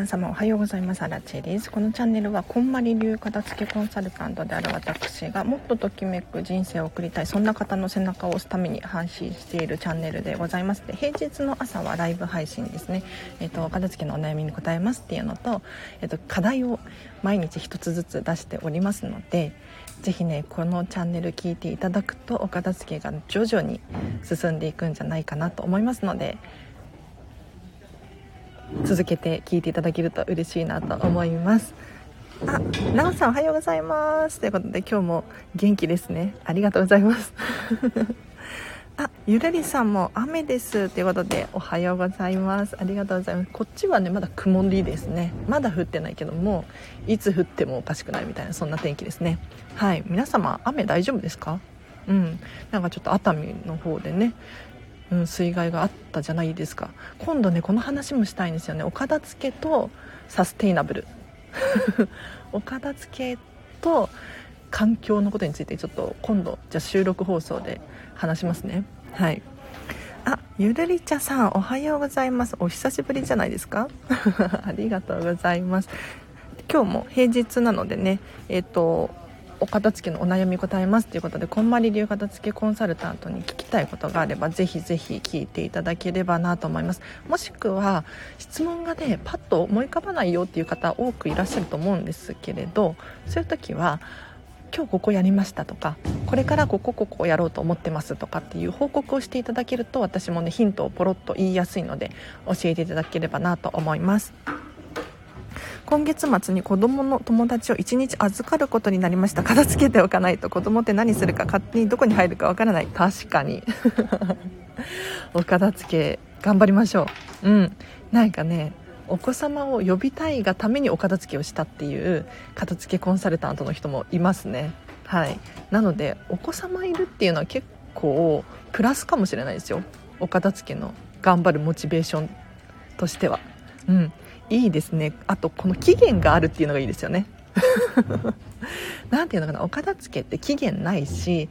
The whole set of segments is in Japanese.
皆様おはようございます。アラチェですこのチャンネルはこんまり流片付けコンサルタントである私がもっとときめく人生を送りたいそんな方の背中を押すために配信しているチャンネルでございますで平日の朝はライブ配信ですね。えっ、ー、と片付けのお悩みに答えますっていうのとえっ、ー、と課題を毎日一つずつ出しておりますのでぜひねこのチャンネル聞いていただくとお片付けが徐々に進んでいくんじゃないかなと思いますので続けて聞いていただけると嬉しいなと思います。あ、なおさんおはようございます。ということで今日も元気ですね。ありがとうございます。あ、ゆらりさんも雨です。ということでおはようございます。ありがとうございます。こっちはねまだ曇りですね。まだ降ってないけどもいつ降ってもおかしくないみたいなそんな天気ですね。はい。皆様雨大丈夫ですか？うん。なんかちょっと熱海の方でねうん、水害があったじゃないですか。今度ねこの話もしたいんですよね。お片付けとサステイナブル。お片付けと環境のことについてちょっと今度じゃ収録放送で話しますね。はい。あゆるりちゃさんおはようございます。お久しぶりじゃないですか？ありがとうございます。今日も平日なのでねえっ、ー、とお片付けのお悩み答えますということでこんまり流片付けコンサルタントに聞きたいことがあればぜひぜひ聞いていただければなと思います。もしくは質問がねパッと思い浮かばないよっていう方多くいらっしゃると思うんですけれどそういう時は今日ここやりましたとかこれからここここやろうと思ってますとかっていう報告をしていただけると私もねヒントをポロッと言いやすいので教えていただければなと思います。今月末に子供の友達を1日預かることになりました。片付けておかないと子供って何するか勝手にどこに入るかわからない。確かに。お片付け頑張りましょう。うん。なんかねお子様を呼びたいがためにお片付けをしたっていう片付けコンサルタントの人もいますね。はい。なのでお子様いるっていうのは結構プラスかもしれないですよ。お片付けの頑張るモチベーションとしては。うん。いいですね。あとこの期限があるっていうのがいいですよね。何ていうのかな。お片付けって期限ないし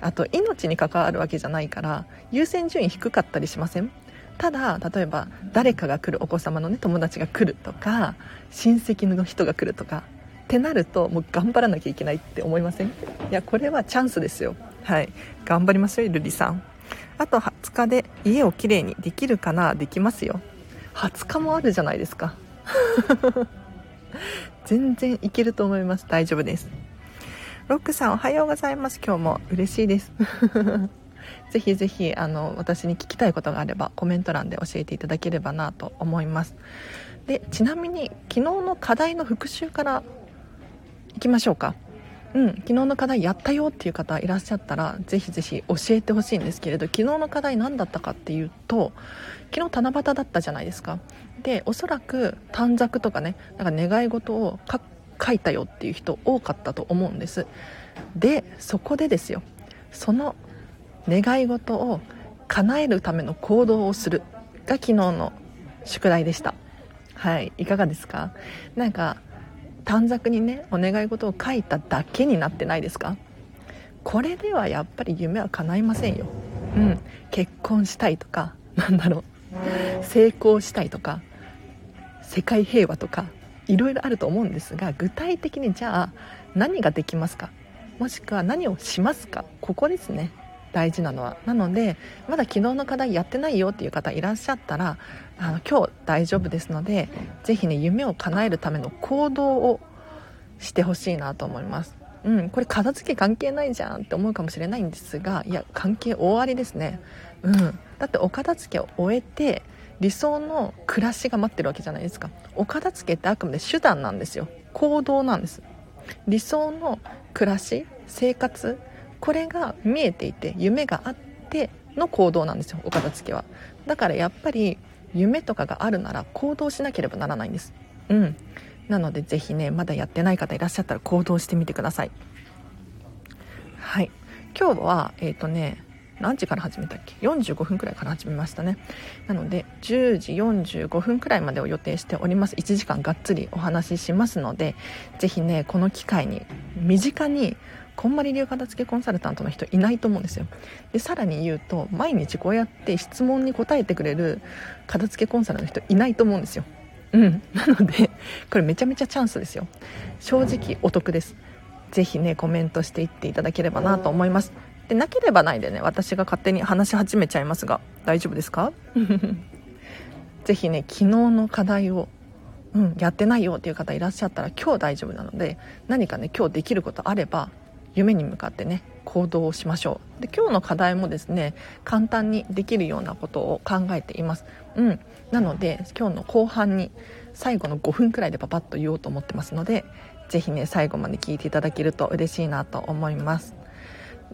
あと命に関わるわけじゃないから優先順位低かったりしません？ただ例えば誰かが来るお子様のね友達が来るとか親戚の人が来るとかってなるともう頑張らなきゃいけないって思いません？いやこれはチャンスですよ。はい。頑張りますよルリさん。あと20日で家をきれいにできるかな？できますよ20日もあるじゃないですか。全然いけると思います。大丈夫です。ロックさんおはようございます。今日も嬉しいです。ぜひぜひあの私に聞きたいことがあればコメント欄で教えていただければなと思います。でちなみに昨日の課題の復習からいきましょうか。うん、昨日の課題やったよっていう方いらっしゃったらぜひぜひ教えてほしいんですけれど昨日の課題何だったかっていうと昨日七夕だったじゃないですか。でおそらく短冊とかねなんか願い事を書いたよっていう人多かったと思うんです。でそこでですよ。その願い事を叶えるための行動をする。が昨日の宿題でした。はいいかがですか？なんか短冊にねお願い事を書いただけになってないですか？これではやっぱり夢は叶いませんよ。うん結婚したいとかなんだろう。成功したいとか世界平和とかいろいろあると思うんですが具体的にじゃあ何ができますか？もしくは何をしますか？ここですね大事なのは。なのでまだ昨日の課題やってないよっていう方いらっしゃったらあの今日大丈夫ですので是非ね夢を叶えるための行動をしてほしいなと思います。うん、これ片付け関係ないじゃんって思うかもしれないんですがいや関係大ありですね、うん、だってお片付けを終えて理想の暮らしが待ってるわけじゃないですか。お片付けってあくまで手段なんですよ。行動なんです。理想の暮らし生活これが見えていて夢があっての行動なんですよお片付けは。だからやっぱり夢とかがあるなら行動しなければならないんです。うん。なのでぜひねまだやってない方いらっしゃったら行動してみてください。はい。今日はえっ、ー、とね何時から始めたっけ？45分くらいから始めましたね。なので10時45分くらいまでを予定しております。1時間がっつりお話ししますのでぜひねこの機会に身近にこんまり流片付けコンサルタントの人いないと思うんですよ。でさらに言うと毎日こうやって質問に答えてくれる片付けコンサルの人いないと思うんですよ。うん。なのでこれめちゃめちゃチャンスですよ。正直お得です。ぜひねコメントしていっていただければなと思います。でなければないでね私が勝手に話し始めちゃいますが大丈夫ですか？ぜひね昨日の課題をうん、やってないよっていう方いらっしゃったら今日大丈夫なので何かね今日できることあれば夢に向かってね行動をしましょう。で今日の課題もですね簡単にできるようなことを考えています、うん、なので今日の後半に最後の5分くらいでパパッと言おうと思ってますので是非ね最後まで聞いていただけると嬉しいなと思います。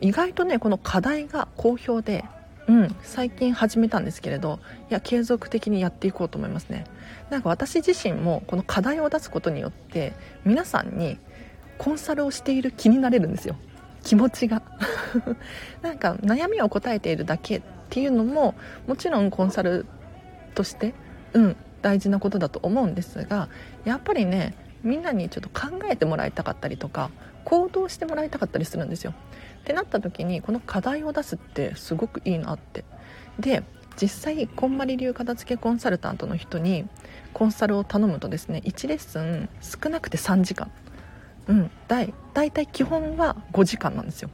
意外とねこの課題が好評でうん、最近始めたんですけれどいや継続的にやっていこうと思いますね。なんか私自身もこの課題を出すことによって皆さんにコンサルをしている気になれるんですよ。気持ちが。なんか悩みを答えているだけっていうのももちろんコンサルとしてうん大事なことだと思うんですがやっぱりねみんなにちょっと考えてもらいたかったりとか行動してもらいたかったりするんですよ。ってなった時にこの課題を出すってすごくいいなって。で実際こんまり流片付けコンサルタントの人にコンサルを頼むとですね1レッスン少なくて3時間。うんだい大体基本は5時間なんですよ。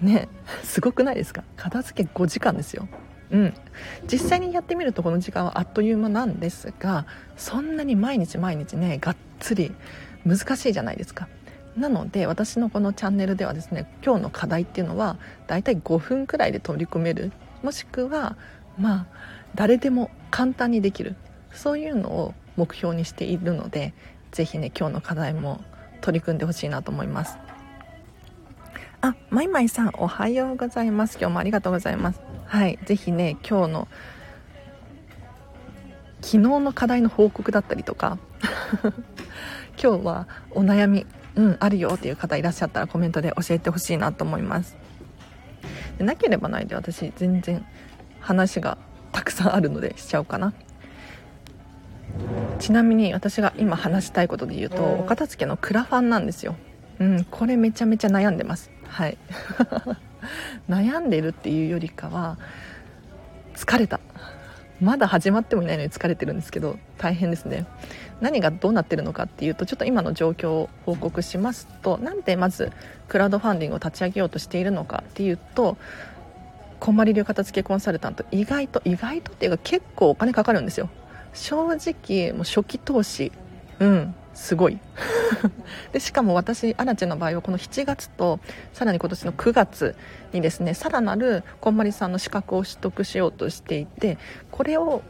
ねすごくないですか？片付け5時間ですよ。うん。実際にやってみるとこの時間はあっという間なんですがそんなに毎日毎日ねがっつり難しいじゃないですか。なので私のこのチャンネルではですね今日の課題っていうのはだいたい5分くらいで取り組める。もしくはまあ誰でも簡単にできる。そういうのを目標にしているので是非ね今日の課題も取り組んでほしいなと思います。あまいまいさんおはようございます。今日もありがとうございます。はい是非ね今日の昨日の課題の報告だったりとか 今日はお悩みうんあるよっていう方いらっしゃったらコメントで教えてほしいなと思います。でなければないで私全然話がたくさんあるのでしちゃおうかな。ちなみに私が今話したいことで言うとお片付けのクラファンなんですよ。うんこれめちゃめちゃ悩んでますはい。悩んでるっていうよりかは疲れた。まだ始まってもいないのに疲れてるんですけど大変ですね。何がどうなってるのかっていうとちょっと今の状況を報告しますとなんでまずクラウドファンディングを立ち上げようとしているのかっていうとこんまり流片付けコンサルタント意外と意外とっていうか結構お金かかるんですよ。正直もう初期投資。うん。すごい。でしかも私アラチェの場合はこの7月とさらに今年の9月にですねさらなるこんまりさんの資格を取得しようとしていてこれを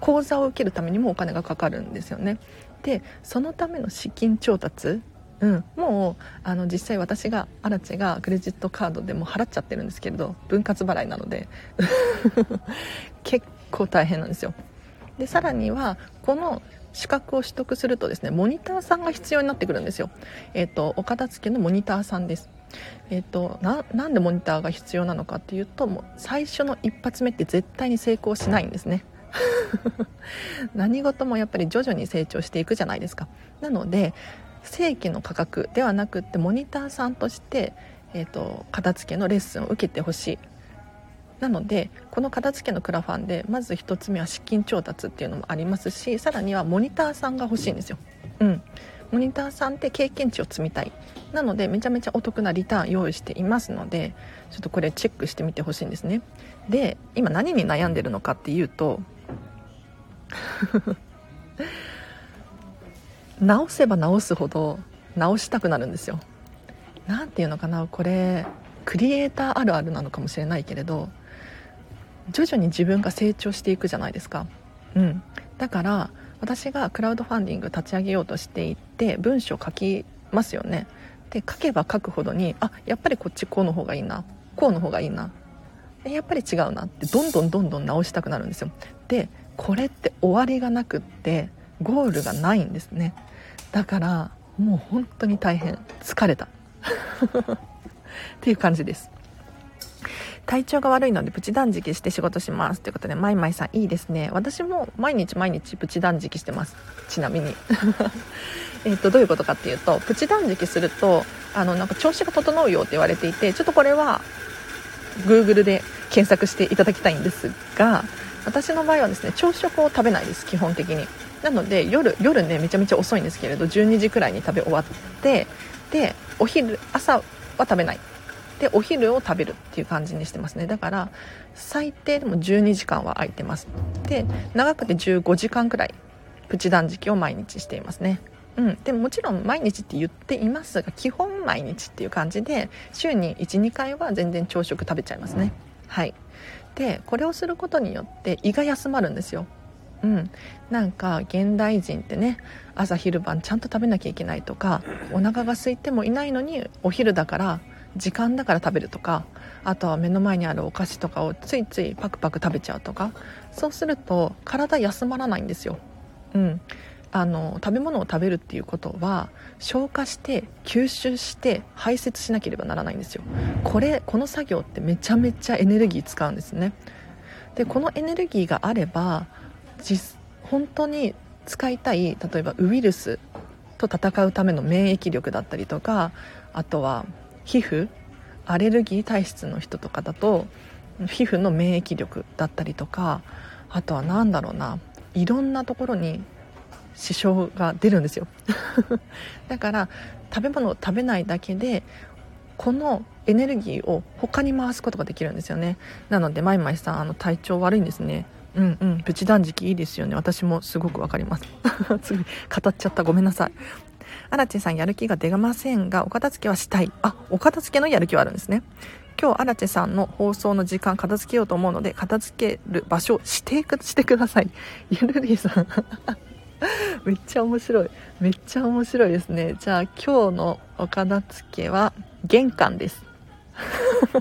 講座を受けるためにもお金がかかるんですよね。でそのための資金調達うん、もうあの実際私がアラチェがクレジットカードでも払っちゃってるんですけれど分割払いなので 結構大変なんですよ。でさらにはこの資格を取得するとですねモニターさんが必要になってくるんですよ、えーと、お片付けのモニターさんです。えーと、となんでモニターが必要なのかっていうともう最初の一発目って絶対に成功しないんですね。何事もやっぱり徐々に成長していくじゃないですか。なので正規の価格ではなくってモニターさんとして、えーと片付けのレッスンを受けてほしい。なのでこの片付けのクラファンでまず1つ目は資金調達っていうのもありますしさらにはモニターさんが欲しいんですよ。うん。モニターさんって経験値を積みたい。なのでめちゃめちゃお得なリターン用意していますのでちょっとこれチェックしてみてほしいんですね。で今何に悩んでるのかっていうと 直せば直すほど直したくなるんですよ。何ていうのかなこれクリエイターあるあるなのかもしれないけれど徐々に自分が成長していくじゃないですか、うん、だから私がクラウドファンディング立ち上げようとしていて文章書きますよね。で書けば書くほどにあやっぱりこっちこうの方がいいな。こうの方がいいな。やっぱり違うなってどんどんどんどん直したくなるんですよ。でこれって終わりがなくってゴールがないんですね。だからもう本当に大変。疲れた。っていう感じです。体調が悪いのでプチ断食して仕事しますということでマイマイさんいいですね。私も毎日毎日プチ断食してます。ちなみに。えっとどういうことかっていうとプチ断食するとあのなんか調子が整うよって言われていてちょっとこれは Google で検索していただきたいんですが私の場合はですね朝食を食べないです基本的に。なので夜夜ねめちゃめちゃ遅いんですけれど12時くらいに食べ終わってでお昼朝は食べない。でお昼を食べるっていう感じにしてますね。だから最低でも12時間は空いてます。で長くて15時間くらいプチ断食を毎日していますね。うん、でももちろん毎日って言っていますが基本毎日っていう感じで週に12回は全然朝食食べちゃいますね。はい。でこれをすることによって胃が休まるんですよ。うん、なんか現代人ってね朝昼晩ちゃんと食べなきゃいけないとかお腹が空いてもいないのにお昼だから時間だから食べるとかあとは目の前にあるお菓子とかをついついパクパク食べちゃうとかそうすると体休まらないんですよ、うん、あの食べ物を食べるっていうことは消化して吸収して排泄しなければならないんですよ。これこの作業ってめちゃめちゃエネルギー使うんですね。でこのエネルギーがあれば実本当に使いたい例えばウイルスと戦うための免疫力だったりとかあとは皮膚アレルギー体質の人とかだと皮膚の免疫力だったりとかあとは何だろうないろんなところに支障が出るんですよ。だから食べ物を食べないだけでこのエネルギーを他に回すことができるんですよね。なのでマイマイさんあの体調悪いんですね。うんうんプチ断食いいですよね。私もすごくわかります。すぐ語っちゃった。ごめんなさい。アラチェさんやる気が出ませんがお片付けはしたい。あお片付けのやる気はあるんですね。今日アラチェさんの放送の時間片付けようと思うので片付ける場所を指定 してください。ゆるりさん。めっちゃ面白い。めっちゃ面白いですね。じゃあ今日のお片付けは玄関です。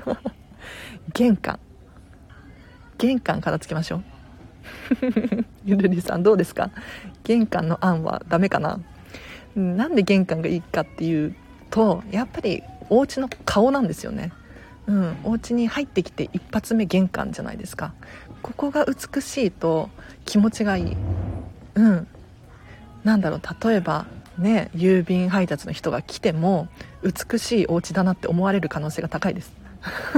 玄関。玄関片付けましょう。ゆるりさんどうですか？玄関の案はダメかな？なんで玄関がいいかっていうとやっぱりお家の顔なんですよね。うん。お家に入ってきて一発目玄関じゃないですか。ここが美しいと気持ちがいい。うん。なんだろう。例えばね郵便配達の人が来ても美しいお家だなって思われる可能性が高いです。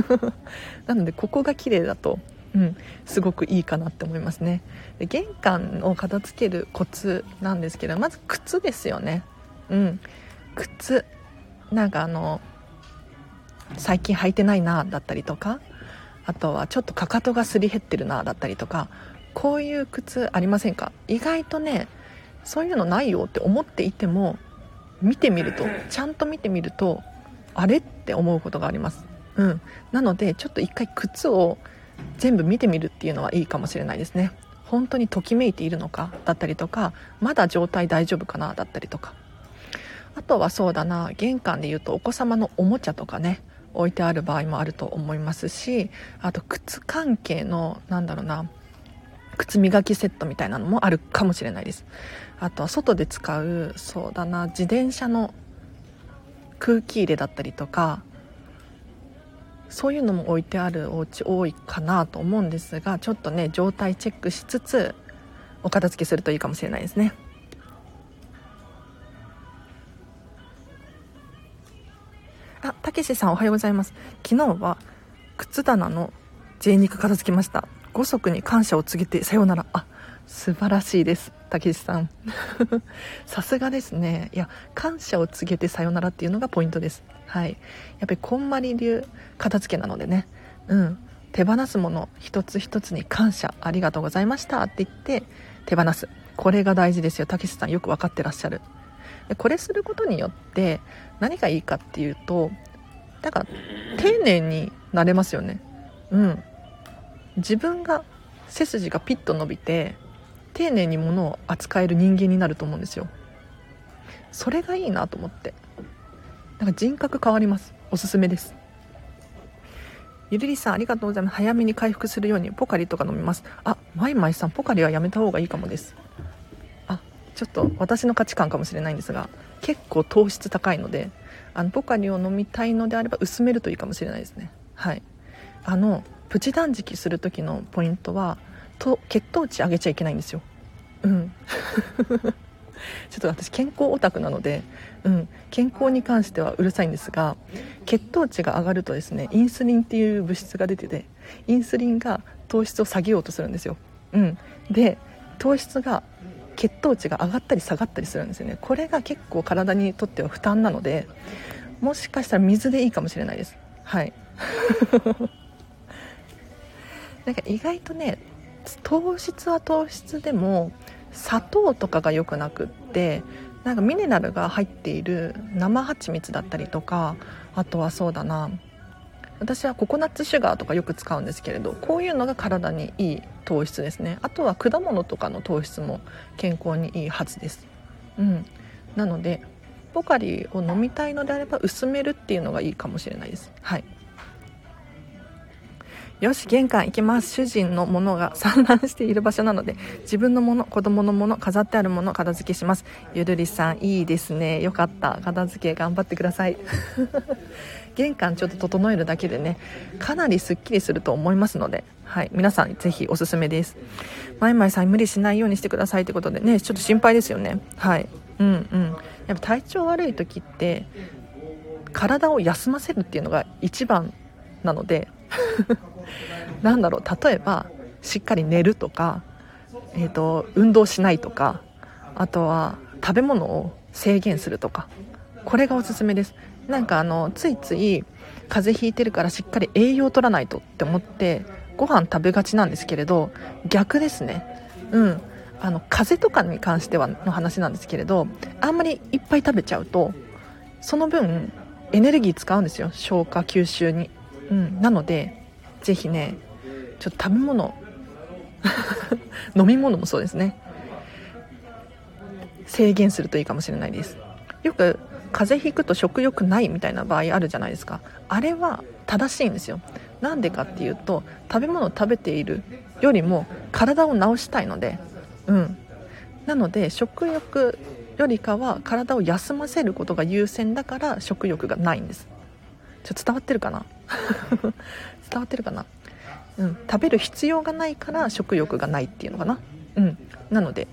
なのでここが綺麗だとうん、すごくいいかなって思いますね。で玄関を片付けるコツなんですけどまず靴ですよね。うん。靴なんかあの最近履いてないなだったりとかあとはちょっとかかとがすり減ってるなだったりとかこういう靴ありませんか？意外とねそういうのないよって思っていても見てみるとちゃんと見てみるとあれって思うことがあります。うん。なのでちょっと一回靴を全部見てみるっていうのはいいかもしれないですね。本当にときめいているのかだったりとかまだ状態大丈夫かなだったりとか。あとはそうだな玄関でいうとお子様のおもちゃとかね置いてある場合もあると思いますしあと靴関係のなんだろうな靴磨きセットみたいなのもあるかもしれないです。あとは外で使うそうだな自転車の空気入れだったりとかそういうのも置いてあるお家多いかなと思うんですがちょっとね状態チェックしつつお片付けするといいかもしれないですね。あたけしさんおはようございます。昨日は靴棚の贅肉片付けました。五足に感謝を告げてさようなら。あ素晴らしいです。たけしさん。さすがですね。いや感謝を告げてさよならっていうのがポイントです。はい。やっぱりこんまり流片付けなのでね。うん。手放すもの一つ一つに感謝ありがとうございましたって言って手放す。これが大事ですよ。たけしさんよく分かってらっしゃる。でこれすることによって何がいいかっていうとだか丁寧になれますよね。うん。自分が背筋がピッと伸びて丁寧に物を扱える人間になると思うんですよ。それがいいなと思って。なんか人格変わります。おすすめです。ゆるりさんありがとうございます。早めに回復するようにポカリとか飲みます。あマイマイさんポカリはやめた方がいいかもです。あちょっと私の価値観かもしれないんですが結構糖質高いのであのポカリを飲みたいのであれば薄めるといいかもしれないですね。はい。あのプチ断食する時のポイントはと血糖値上げちゃいけないんですよ。うん。ちょっと私健康オタクなので、うん、健康に関してはうるさいんですが血糖値が上がるとですねインスリンっていう物質が出ててインスリンが糖質を下げようとするんですよ、うん、で糖質が血糖値が上がったり下がったりするんですよね。これが結構体にとっては負担なのでもしかしたら水でいいかもしれないです。はい。なんか意外とね糖質は糖質でも砂糖とかが良くなくってなんかミネラルが入っている生蜂蜜だったりとかあとはそうだな私はココナッツシュガーとかよく使うんですけれどこういうのが体にいい糖質ですね。あとは果物とかの糖質も健康にいいはずです。うん。なのでポカリを飲みたいのであれば薄めるっていうのがいいかもしれないです。はい。よし玄関行きます。主人のものが散乱している場所なので自分のもの子供のもの飾ってあるもの片付けします。ゆるりさんいいですね。よかった。片付け頑張ってください。玄関ちょっと整えるだけでねかなりすっきりすると思いますのではい。皆さんぜひおすすめです。まいまいさん無理しないようにしてくださいってことでねちょっと心配ですよね。はい。うんうん。やっぱ体調悪い時って体を休ませるっていうのが一番なのでなんだろう例えばしっかり寝るとか、えーと、運動しないとかあとは食べ物を制限するとかこれがおすすめです。なんかあのついつい風邪ひいてるからしっかり栄養を取らないとって思ってご飯食べがちなんですけれど逆ですね。うん。あの風邪とかに関してはの話なんですけれどあんまりいっぱい食べちゃうとその分エネルギー使うんですよ。消化吸収に、うん、なのでぜひねちょっと食べ物。飲み物もそうですね。制限するといいかもしれないです。よく風邪ひくと食欲ないみたいな場合あるじゃないですか。あれは正しいんですよ。なんでかっていうと食べ物を食べているよりも体を治したいので。うん。なので食欲よりかは体を休ませることが優先だから食欲がないんです。ちょっと伝わってるかな？伝わってるかな？うん。食べる必要がないから食欲がないっていうのかな？うん。なので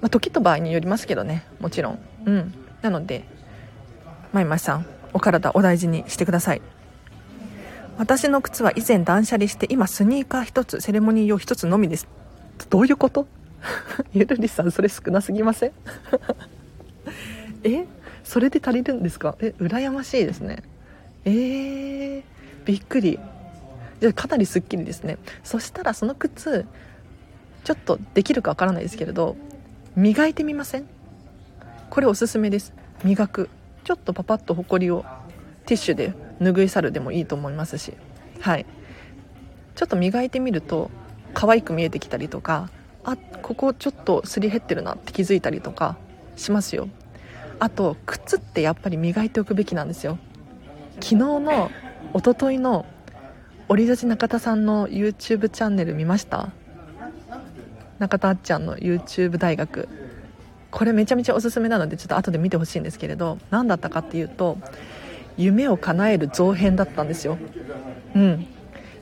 まあ、時と場合によりますけどね。もちろん。うん。なのでまいまいさんお体お大事にしてください。私の靴は以前断捨離して今スニーカー1つセレモニー用1つのみです。どういうこと？ゆるりさんそれ少なすぎません？え？それで足りるんですか？え羨ましいですね。えー、びっくり。じゃかなりすっきりですね。そしたらその靴ちょっとできるかわからないですけれど磨いてみません？これおすすめです。磨く。ちょっとパパッとほこりをティッシュで拭い去るでもいいと思いますし。はい。ちょっと磨いてみると可愛く見えてきたりとかあここちょっとすり減ってるなって気づいたりとかしますよ。あと靴ってやっぱり磨いておくべきなんですよ。昨日のおとといの折立中田さんの YouTube チャンネル見ました？中田あっちゃんの YouTube 大学。これめちゃめちゃおすすめなのでちょっと後で見てほしいんですけれど何だったかっていうと夢を叶える造編だったんですよ。うん。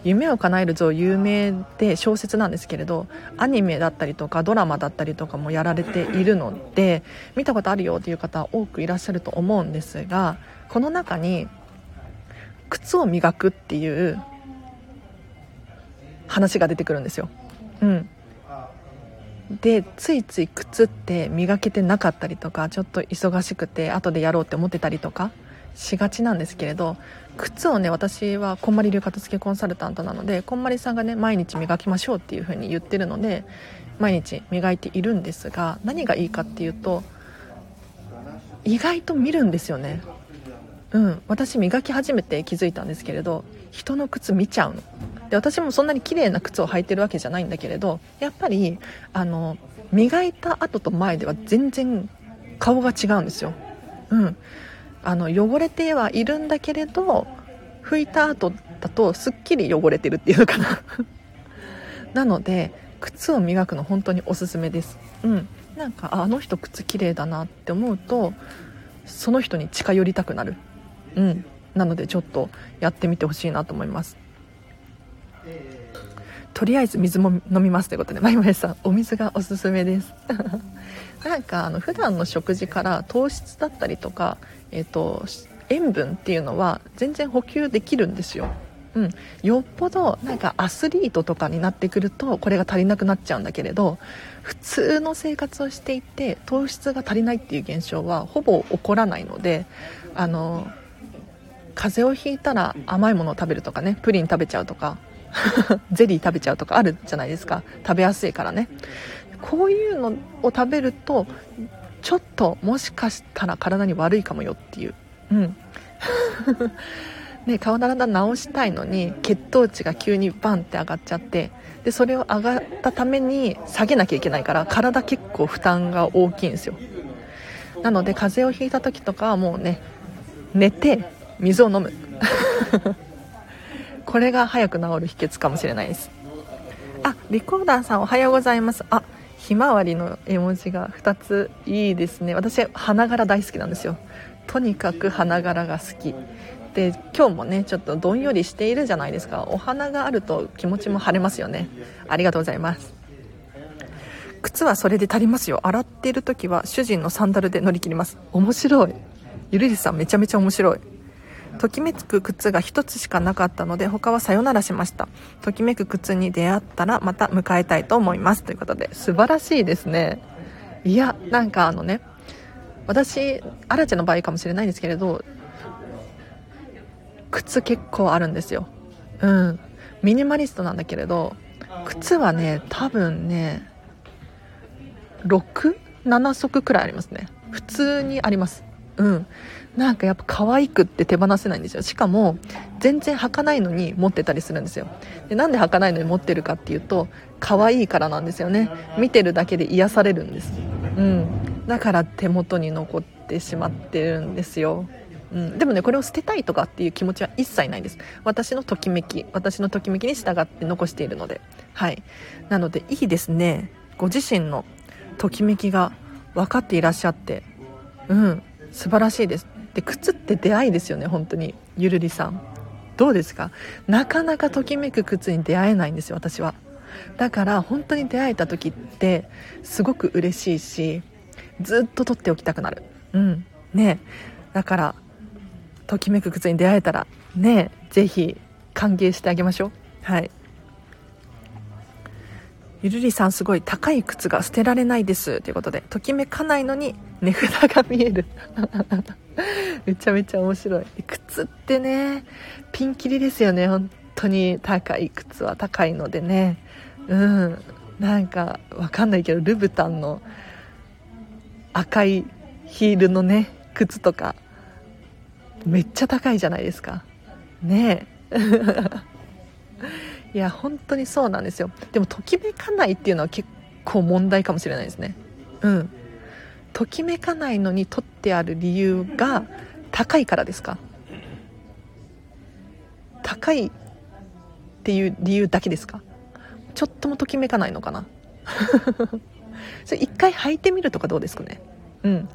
夢を叶える像有名で小説なんですけれどアニメだったりとかドラマだったりとかもやられているので見たことあるよっていう方多くいらっしゃると思うんですがこの中に靴を磨くっていう話が出てくるんですよ。うん、でついつい靴って磨けてなかったりとかちょっと忙しくて後でやろうって思ってたりとかしがちなんですけれど靴をね私はこんまり流片付けコンサルタントなのでこんまりさんがね毎日磨きましょうっていう風に言ってるので毎日磨いているんですが何がいいかっていうと意外と見るんですよねうん私磨き始めて気づいたんですけれど人の靴見ちゃうの。で私もそんなに綺麗な靴を履いてるわけじゃないんだけれどやっぱりあの磨いた後と前では全然顔が違うんですよ。うん。あの汚れてはいるんだけれど拭いた後だとすっきり汚れてるっていうのかな。なので靴を磨くの本当におすすめです。うん。なんかあの人靴綺麗だなって思うとその人に近寄りたくなる。うん。なのでちょっとやってみてほしいなと思います。とりあえず水も飲みますということでまいまいさんお水がおすすめです。なんかあの普段の食事から糖質だったりとか、えーと、塩分っていうのは全然補給できるんですよ。うん、よっぽどなんかアスリートとかになってくるとこれが足りなくなっちゃうんだけれど普通の生活をしていて糖質が足りないっていう現象はほぼ起こらないのであの風邪をひいたら甘いものを食べるとかねプリン食べちゃうとか ゼリー食べちゃうとかあるじゃないですか。食べやすいからね。こういうのを食べるとちょっともしかしたら体に悪いかもよっていう。うん。ね、顔の体直したいのに血糖値が急にバンって上がっちゃってでそれを上がったために下げなきゃいけないから体結構負担が大きいんですよ。なので風邪をひいた時とかはもうね寝て水を飲む。これが早く治る秘訣かもしれないです。あリコーダーさんおはようございます。あひまわりの絵文字が2ついいですね。私花柄大好きなんですよ。とにかく花柄が好き。で今日もねちょっとどんよりしているじゃないですか。お花があると気持ちも晴れますよね。ありがとうございます。靴はそれで足りますよ。洗っている時は主人のサンダルで乗り切ります。面白い。ゆるりさんめちゃめちゃ面白い。ときめく靴が1つしかなかったので他はさよならしました。ときめく靴に出会ったらまた迎えたいと思います。ということで素晴らしいですね。いやなんかあのね私アラチェの場合かもしれないんですけれど靴結構あるんですよ。うん。ミニマリストなんだけれど靴はね多分ね67足くらいありますね。普通にあります。うん。なんかやっぱ可愛くって手放せないんですよ。しかも全然履かないのに持ってたりするんですよ。でなんで履かないのに持ってるかっていうと可愛いからなんですよね。見てるだけで癒されるんです。うん。だから手元に残ってしまってるんですよ。うん、でもねこれを捨てたいとかっていう気持ちは一切ないです。私のときめき私のときめきに従って残しているので。はい。なのでいいですね。ご自身のときめきが分かっていらっしゃって。うん。素晴らしいです。で靴って出会いですよね本当に。ゆるりさん。どうですか？なかなかときめく靴に出会えないんですよ私は。だから本当に出会えた時ってすごく嬉しいしずっと取っておきたくなる。うん。ね。だからときめく靴に出会えたらね。ぜひ歓迎してあげましょう。はい。ゆるりさんすごい高い靴が捨てられないですということでときめかないのに値札が見える。めちゃめちゃ面白い。靴ってねピンキリですよね。本当に高い靴は高いのでね。うん。なんかわかんないけどルブタンの赤いヒールのね靴とかめっちゃ高いじゃないですか。ね。えいや本当にそうなんですよ。でもときめかないっていうのは結構問題かもしれないですね。うん。ときめかないのに取ってある理由が高いからですか？高いっていう理由だけですか？ちょっともときめかないのかな？それ一回履いてみるとかどうですかね？うん。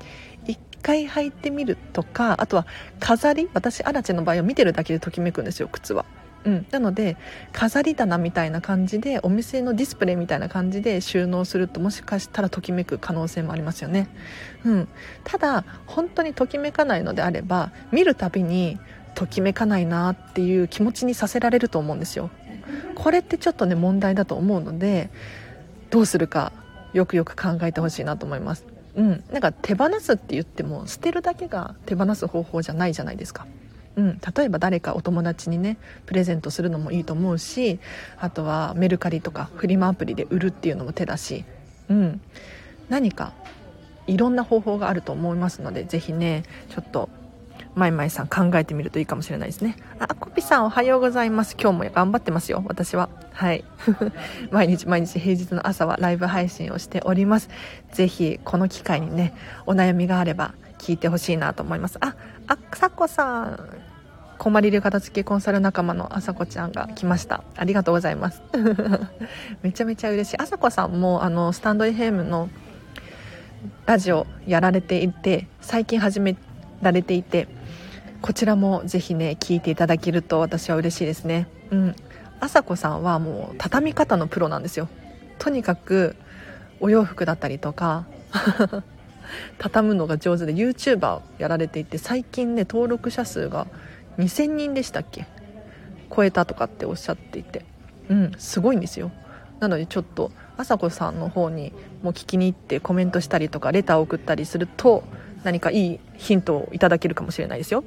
一回履いてみるとかあとは飾り？私アラチェの場合は見てるだけでときめくんですよ靴は。うん、なので飾り棚みたいな感じでお店のディスプレイみたいな感じで収納するともしかしたらときめく可能性もありますよね、うん、ただ本当にときめかないのであれば見るたびにときめかないなっていう気持ちにさせられると思うんですよ。これってちょっとね問題だと思うのでどうするかよくよく考えてほしいなと思います。うん、なんか手放すって言っても捨てるだけが手放す方法じゃないじゃないですか。うん、例えば誰かお友達にねプレゼントするのもいいと思うしあとはメルカリとかフリマアプリで売るっていうのも手だし、うん、何かいろんな方法があると思いますのでぜひねちょっとまいまいさん考えてみるといいかもしれないですね。あ、コピさんおはようございます。今日も頑張ってますよ、私は。はい。毎日毎日平日の朝はライブ配信をしております。ぜひ、この機会にね、お悩みがあれば聞いてほしいなと思います。あ、あ、さこさん。困りる片付けコンサル仲間のあさこちゃんが来ました。ありがとうございます。めちゃめちゃ嬉しい。あさこさんも、あの、スタンド FM のラジオやられていて、最近始められていて、こちらもぜひね聞いていただけると私は嬉しいですねうん朝子さんはもう畳み方のプロなんですよとにかくお洋服だったりとか畳むのが上手で YouTuber をやられていて最近ね登録者数が2000人でしたっけ？超えたとかっておっしゃっていて。うんすごいんですよ。なのでちょっとあさこさんの方にも聞きに行ってコメントしたりとかレターを送ったりすると何かいいヒントをいただけるかもしれないですよ。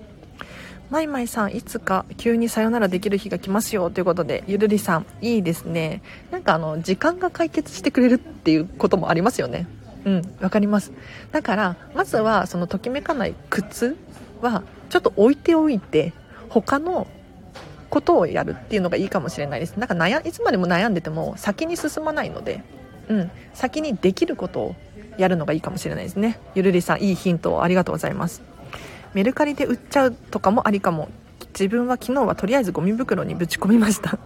まいまいさんいつか急にさよならできる日が来ますよということでゆるりさんいいですね。なんかあの時間が解決してくれるっていうこともありますよね。うんわかります。だからまずはそのときめかない靴はちょっと置いておいて他のことをやるっていうのがいいかもしれないです。なんか悩いつまでも悩んでても先に進まないので、うん、先にできることをやるのがいいかもしれないですね。ゆるりさんいいヒントをありがとうございます。メルカリで売っちゃうとかもありかも。自分は昨日はとりあえずゴミ袋にぶち込みました。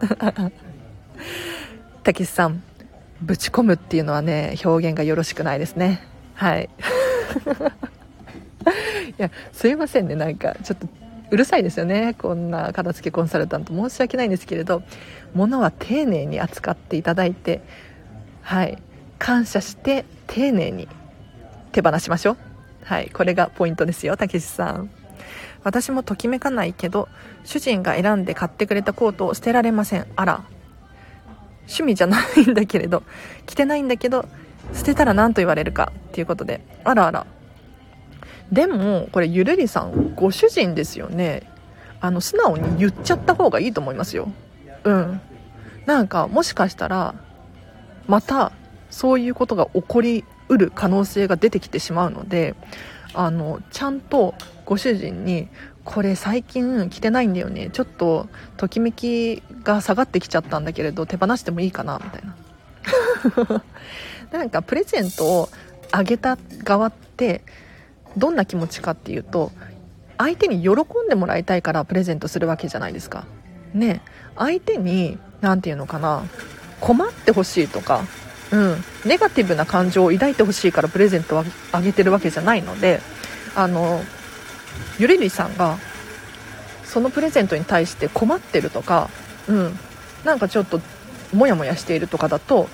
たけしさんぶち込むっていうのはね表現がよろしくないですね。はい。いやすいませんね。なんかちょっとうるさいですよね。こんな片付けコンサルタント。申し訳ないんですけれど物は丁寧に扱っていただいてはい。感謝して丁寧に手放しましょう。はい。これがポイントですよたけしさん。私もときめかないけど主人が選んで買ってくれたコートを捨てられません。あら。趣味じゃないんだけれど着てないんだけど捨てたら何と言われるかっていうことで。あらあら。でもこれゆるりさんご主人ですよね。あの素直に言っちゃった方がいいと思いますよ。うん。なんかもしかしたらまたそういうことが起こりうる可能性が出てきてしまうのであのちゃんとご主人にこれ最近着てないんだよね。ちょっとときめきが下がってきちゃったんだけれど手放してもいいかなみたいな。なんかプレゼントをあげた側ってどんな気持ちかっていうと相手に喜んでもらいたいからプレゼントするわけじゃないですか。ね。相手に何て言うのかな困ってほしいとかうん、ネガティブな感情を抱いてほしいからプレゼントをあげてるわけじゃないのであのゆりりさんがそのプレゼントに対して困ってるとか、うん、なんかちょっとモヤモヤしているとかだと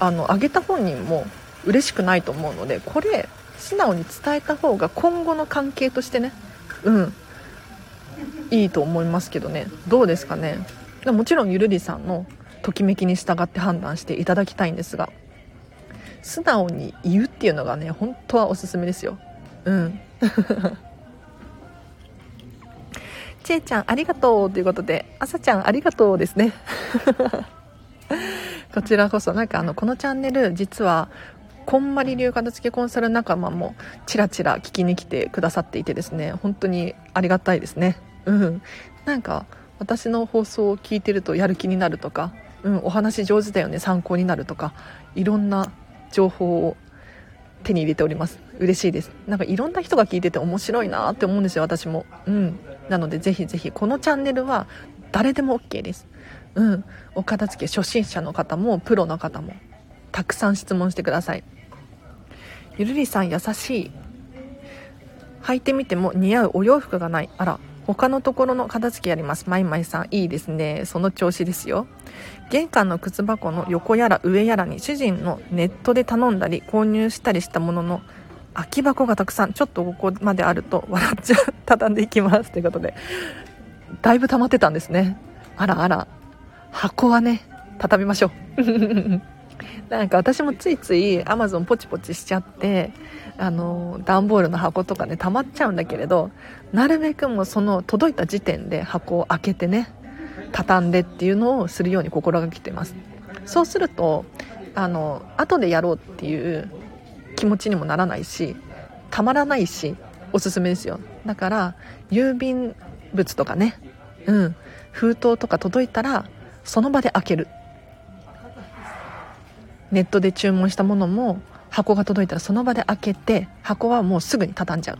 あのあげた本人も嬉しくないと思うのでこれ素直に伝えた方が今後の関係としてねうん。いいと思いますけどね。どうですかね。もちろんゆるりさんのときめきに従って判断していただきたいんですが素直に言うっていうのがね本当はおすすめですよ。うん。ちえちゃんありがとうということであさちゃんありがとうですね。こちらこそなんかあのこのチャンネル実はこんまり流片付けコンサル仲間もちらちら聞きに来てくださっていてですね本当にありがたいですね。うん。なんか私の放送を聞いてるとやる気になるとか、うん、お話上手だよね参考になるとかいろんな情報を手に入れております。嬉しいです。なんかいろんな人が聞いてて面白いなって思うんですよ私も。うん。なのでぜひぜひこのチャンネルは誰でも OK です。うん。お片付け初心者の方もプロの方もたくさん質問してください。ゆるりさん優しい。履いてみても似合うお洋服がない。あら他のところの片付けやります。まいまいさんいいですね。その調子ですよ。玄関の靴箱の横やら上やらに主人のネットで頼んだり購入したりしたものの空き箱がたくさんちょっとここまであると笑っちゃう。畳んでいきます。ということで。だいぶ溜まってたんですね。あらあら。箱はね畳みましょう。なんか私もついつい Amazon ポチポチしちゃってあの段ボールの箱とかね溜まっちゃうんだけれどなるべくもその届いた時点で箱を開けてね畳んでっていうのをするように心がけてます。そうするとあの後でやろうっていう気持ちにもならないしたまらないしおすすめですよ。だから郵便物とかね。うん。封筒とか届いたらその場で開ける。ネットで注文したものも箱が届いたらその場で開けて箱はもうすぐに畳んじゃう。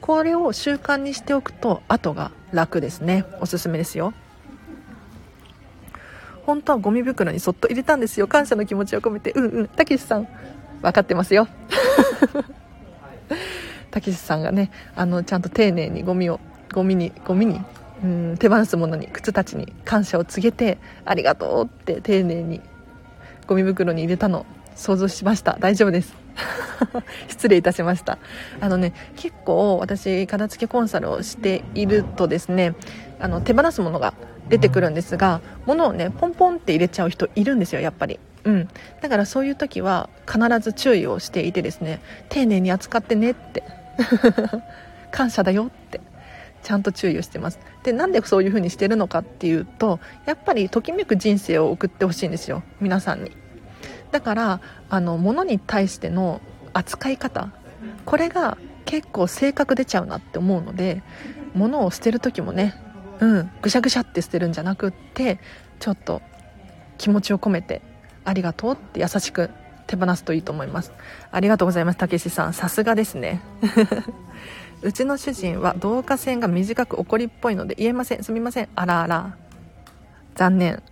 これを習慣にしておくと後が楽ですね。おすすめですよ。本当はゴミ袋にそっと入れたんですよ。感謝の気持ちを込めて。うんうん。たけしさん。分かってますよ。たけしさんがねあのちゃんと丁寧にゴミをゴミにゴミにうん手放すものに靴たちに感謝を告げてありがとうって丁寧にゴミ袋に入れたの想像しました。大丈夫です。失礼いたしました。あのね結構私片付けコンサルをしているとですねあの手放すものが出てくるんですが物をねポンポンって入れちゃう人いるんですよやっぱり。うん、だからそういう時は必ず注意をしていてですね丁寧に扱ってねって。感謝だよって。ちゃんと注意をしてます。でなんでそういう風にしてるのかっていうとやっぱりときめく人生を送ってほしいんですよ。皆さんに。だからあの物に対しての扱い方。これが結構性格出ちゃうなって思うので物を捨てる時もねうんぐしゃぐしゃって捨てるんじゃなくってちょっと気持ちを込めてありがとうって優しく手放すといいと思います。ありがとうございますたけしさん。さすがですね。うちの主人は導火線が短く怒りっぽいので言えません。すみません。あらあら。残念。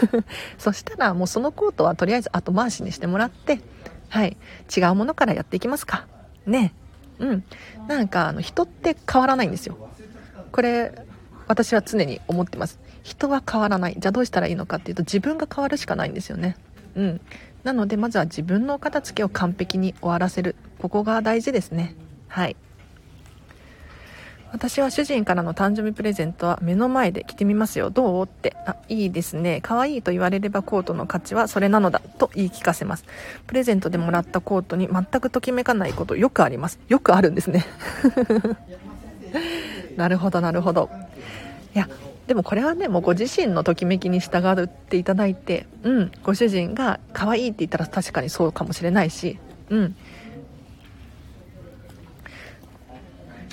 そしたらもうそのコートはとりあえず後回しにしてもらってはい。違うものからやっていきますか。ね。うん。なんかあの人って変わらないんですよ。これ私は常に思ってます。人は変わらない。じゃあどうしたらいいのかっていうと自分が変わるしかないんですよね。うん、なのでまずは自分のお片付けを完璧に終わらせる。ここが大事ですね。はい。私は主人からの誕生日プレゼントは目の前で着てみますよ。どう？って。あいいですね。可愛いと言われればコートの価値はそれなのだ。と言い聞かせます。プレゼントでもらったコートに全くときめかないことよくあります。よくあるんですね。なるほどなるほど。いやでもこれはねもうご自身のときめきに従っていただいてうんご主人が可愛いって言ったら確かにそうかもしれないしうん。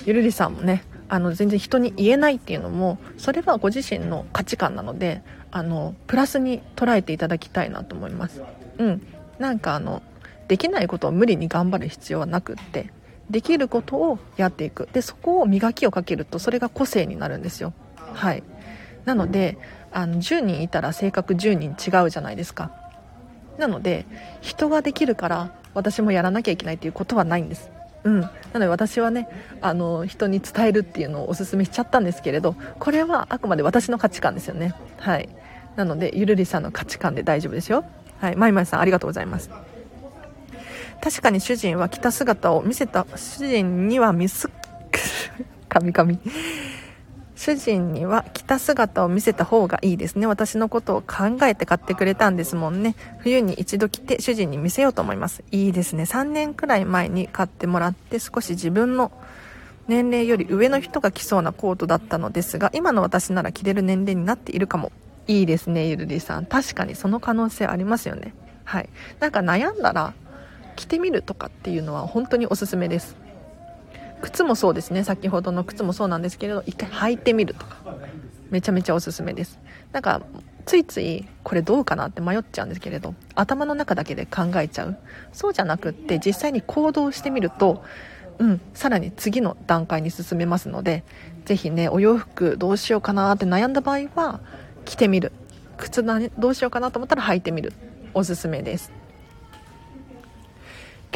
ゆるりさんもねあの全然人に言えないっていうのもそれはご自身の価値観なのであのプラスに捉えていただきたいなと思います。うん。なんかあのできないことを無理に頑張る必要はなくってできることをやっていく。でそこを磨きをかけるとそれが個性になるんですよ。はい。なのであの10人いたら性格10人違うじゃないですか。なので人ができるから私もやらなきゃいけないっていうことはないんです。うん。なので私はねあの人に伝えるっていうのをおすすめしちゃったんですけれどこれはあくまで私の価値観ですよね。はい。なのでゆるりさんの価値観で大丈夫ですよ。はい。まいまいさんありがとうございます。確かに主人は着た姿を見せた主人にはミスカミカミ主人には着た姿を見せた方がいいですね。私のことを考えて買ってくれたんですもんね。冬に一度着て主人に見せようと思います。いいですね。3年くらい前に買ってもらって少し自分の年齢より上の人が着そうなコートだったのですが、今の私なら着れる年齢になっているかも。いいですね、ゆるりさん。確かにその可能性ありますよね。はい。なんか悩んだら着てみるとかっていうのは本当におすすめです。靴もそうですね。先ほどの靴もそうなんですけれど一回履いてみるとか。めちゃめちゃおすすめです。なんかついついこれどうかなって迷っちゃうんですけれど頭の中だけで考えちゃう。そうじゃなくって実際に行動してみるとうんさらに次の段階に進めますので是非ねお洋服どうしようかなって悩んだ場合は着てみる。靴どうしようかなと思ったら履いてみる。おすすめです。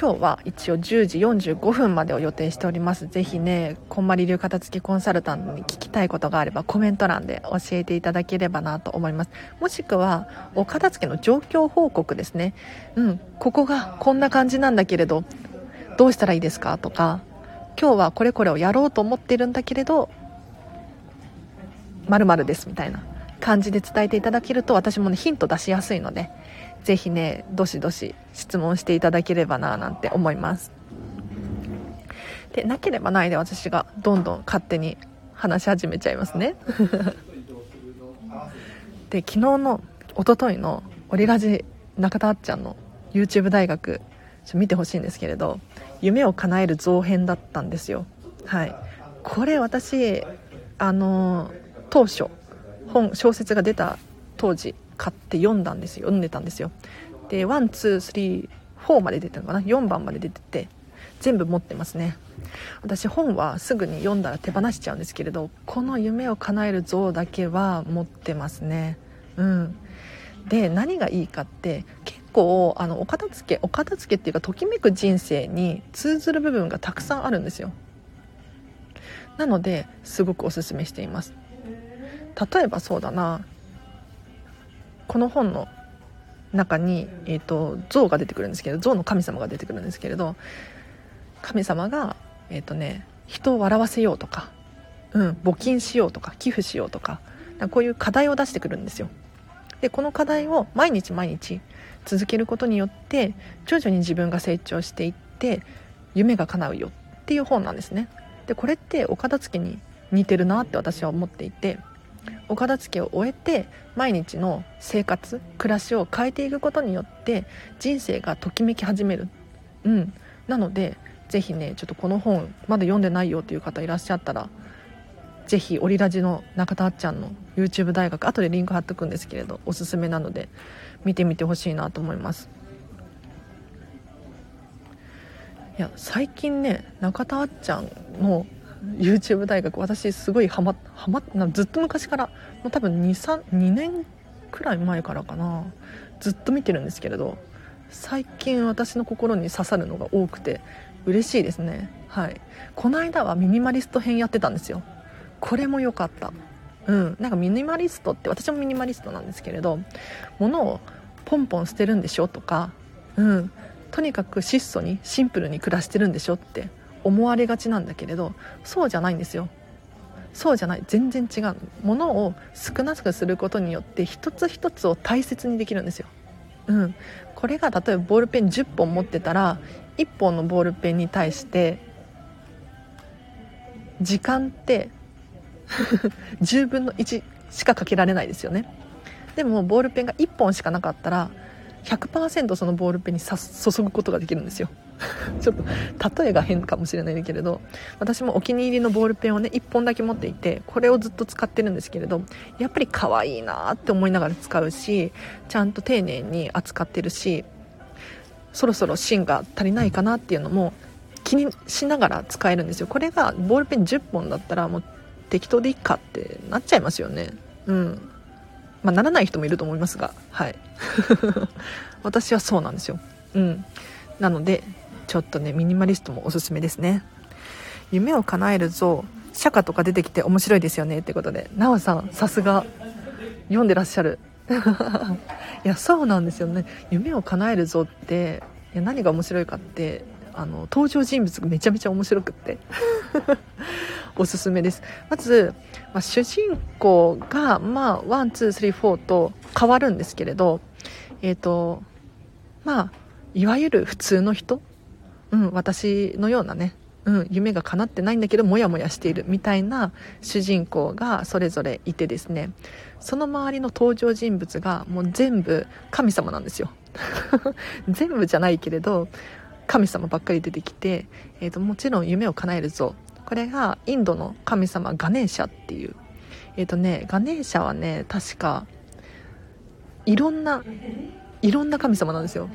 今日は一応10時45分までを予定しております。ぜひね、こんまり流片付きコンサルタントに聞きたいことがあればコメント欄で教えていただければなと思います。もしくは、お片付けの状況報告ですね。うん、ここがこんな感じなんだけれど、どうしたらいいですかとか、今日はこれこれをやろうと思ってるんだけれど、〇〇ですみたいな感じで伝えていただけると私もねヒント出しやすいのでぜひねどしどし質問していただければななんて思います。でなければないで私がどんどん勝手に話し始めちゃいますね。で昨日のおとといのオリラジ中田あっちゃんの YouTube 大学ちょ見てほしいんですけれど夢を叶えるゾウ編だったんですよ。はい。これ私あの当初本小説が出た当時買って読んだんですよ。読んでたんですよ。で one two three four まで出てるのかな？4番まで出てて全部持ってますね。私本はすぐに読んだら手放しちゃうんですけれどこの夢を叶えるゾウだけは持ってますね。うん。で何がいいかって結構あのお片付けお片付けっていうかときめく人生に通ずる部分がたくさんあるんですよ。なのですごくおすすめしています。例えばそうだな。この本の中に、えーと、像が出てくるんですけど象の神様が出てくるんですけれど神様が、えーとね、人を笑わせようとか、うん、募金しようとか寄付しようとかこういう課題を出してくるんですよ。でこの課題を毎日毎日続けることによって徐々に自分が成長していって夢が叶うよっていう本なんですね。でこれってお片付けに似てるなって私は思っていてお片付けを終えて毎日の生活暮らしを変えていくことによって人生がときめき始める。うん。なのでぜひねちょっとこの本まだ読んでないよっていう方いらっしゃったらぜひオリラジの中田あっちゃんの YouTube 大学後でリンク貼っとくんですけれどおすすめなので見てみてほしいなと思います。いや最近ね中田あっちゃんの YouTube 大学私すごいハマハマずっと昔からもう多分2 2年くらい前からかな。ずっと見てるんですけれど最近私の心に刺さるのが多くて嬉しいですね。はい。この間はミニマリスト編やってたんですよ。これも良かった。うん。なんかミニマリストって私もミニマリストなんですけれど物をポンポン捨てるんでしょとかうん。とにかく質素にシンプルに暮らしてるんでしょって思われがちなんだけれどそうじゃないんですよ。そうじゃない。全然違う。ものを少なくすることによって一つ一つを大切にできるんですよ。うん。これが例えばボールペン10本持ってたら1本のボールペンに対して時間って 10分の1しかかけられないですよね。でもボールペンが1本しかなかったら100%そのボールペンに注ぐことができるんですよ。ちょっと例えが変かもしれないけれど私もお気に入りのボールペンをね1本だけ持っていてこれをずっと使ってるんですけれどやっぱり可愛いなって思いながら使うしちゃんと丁寧に扱ってるしそろそろ芯が足りないかなっていうのも気にしながら使えるんですよ。これがボールペン10本だったらもう適当でいいかってなっちゃいますよね。うん。まあ、ならない人もいると思いますがはい。私はそうなんですよ。うん。なのでちょっとねミニマリストもおすすめですね。夢を叶えるゾウ釈迦とか出てきて面白いですよねってことで。なおさんさすが読んでらっしゃる。いやそうなんですよね。夢を叶えるゾウっていや何が面白いかってあの登場人物がめちゃめちゃ面白くって。おすすめです。まず、まあ、主人公が、まあ、 one two three four と変わるんですけれどえっ、ー、とまあいわゆる普通の人、うん、私のようなね。うん、夢が叶ってないんだけどモヤモヤしているみたいな主人公がそれぞれいてですね。その周りの登場人物がもう全部神様なんですよ。全部じゃないけれど神様ばっかり出てきて、えーと、もちろん夢を叶えるぞ。これがインドの神様ガネーシャっていうえっ、ー、とねガネーシャはね確かいろんないろんな神様なんですよ。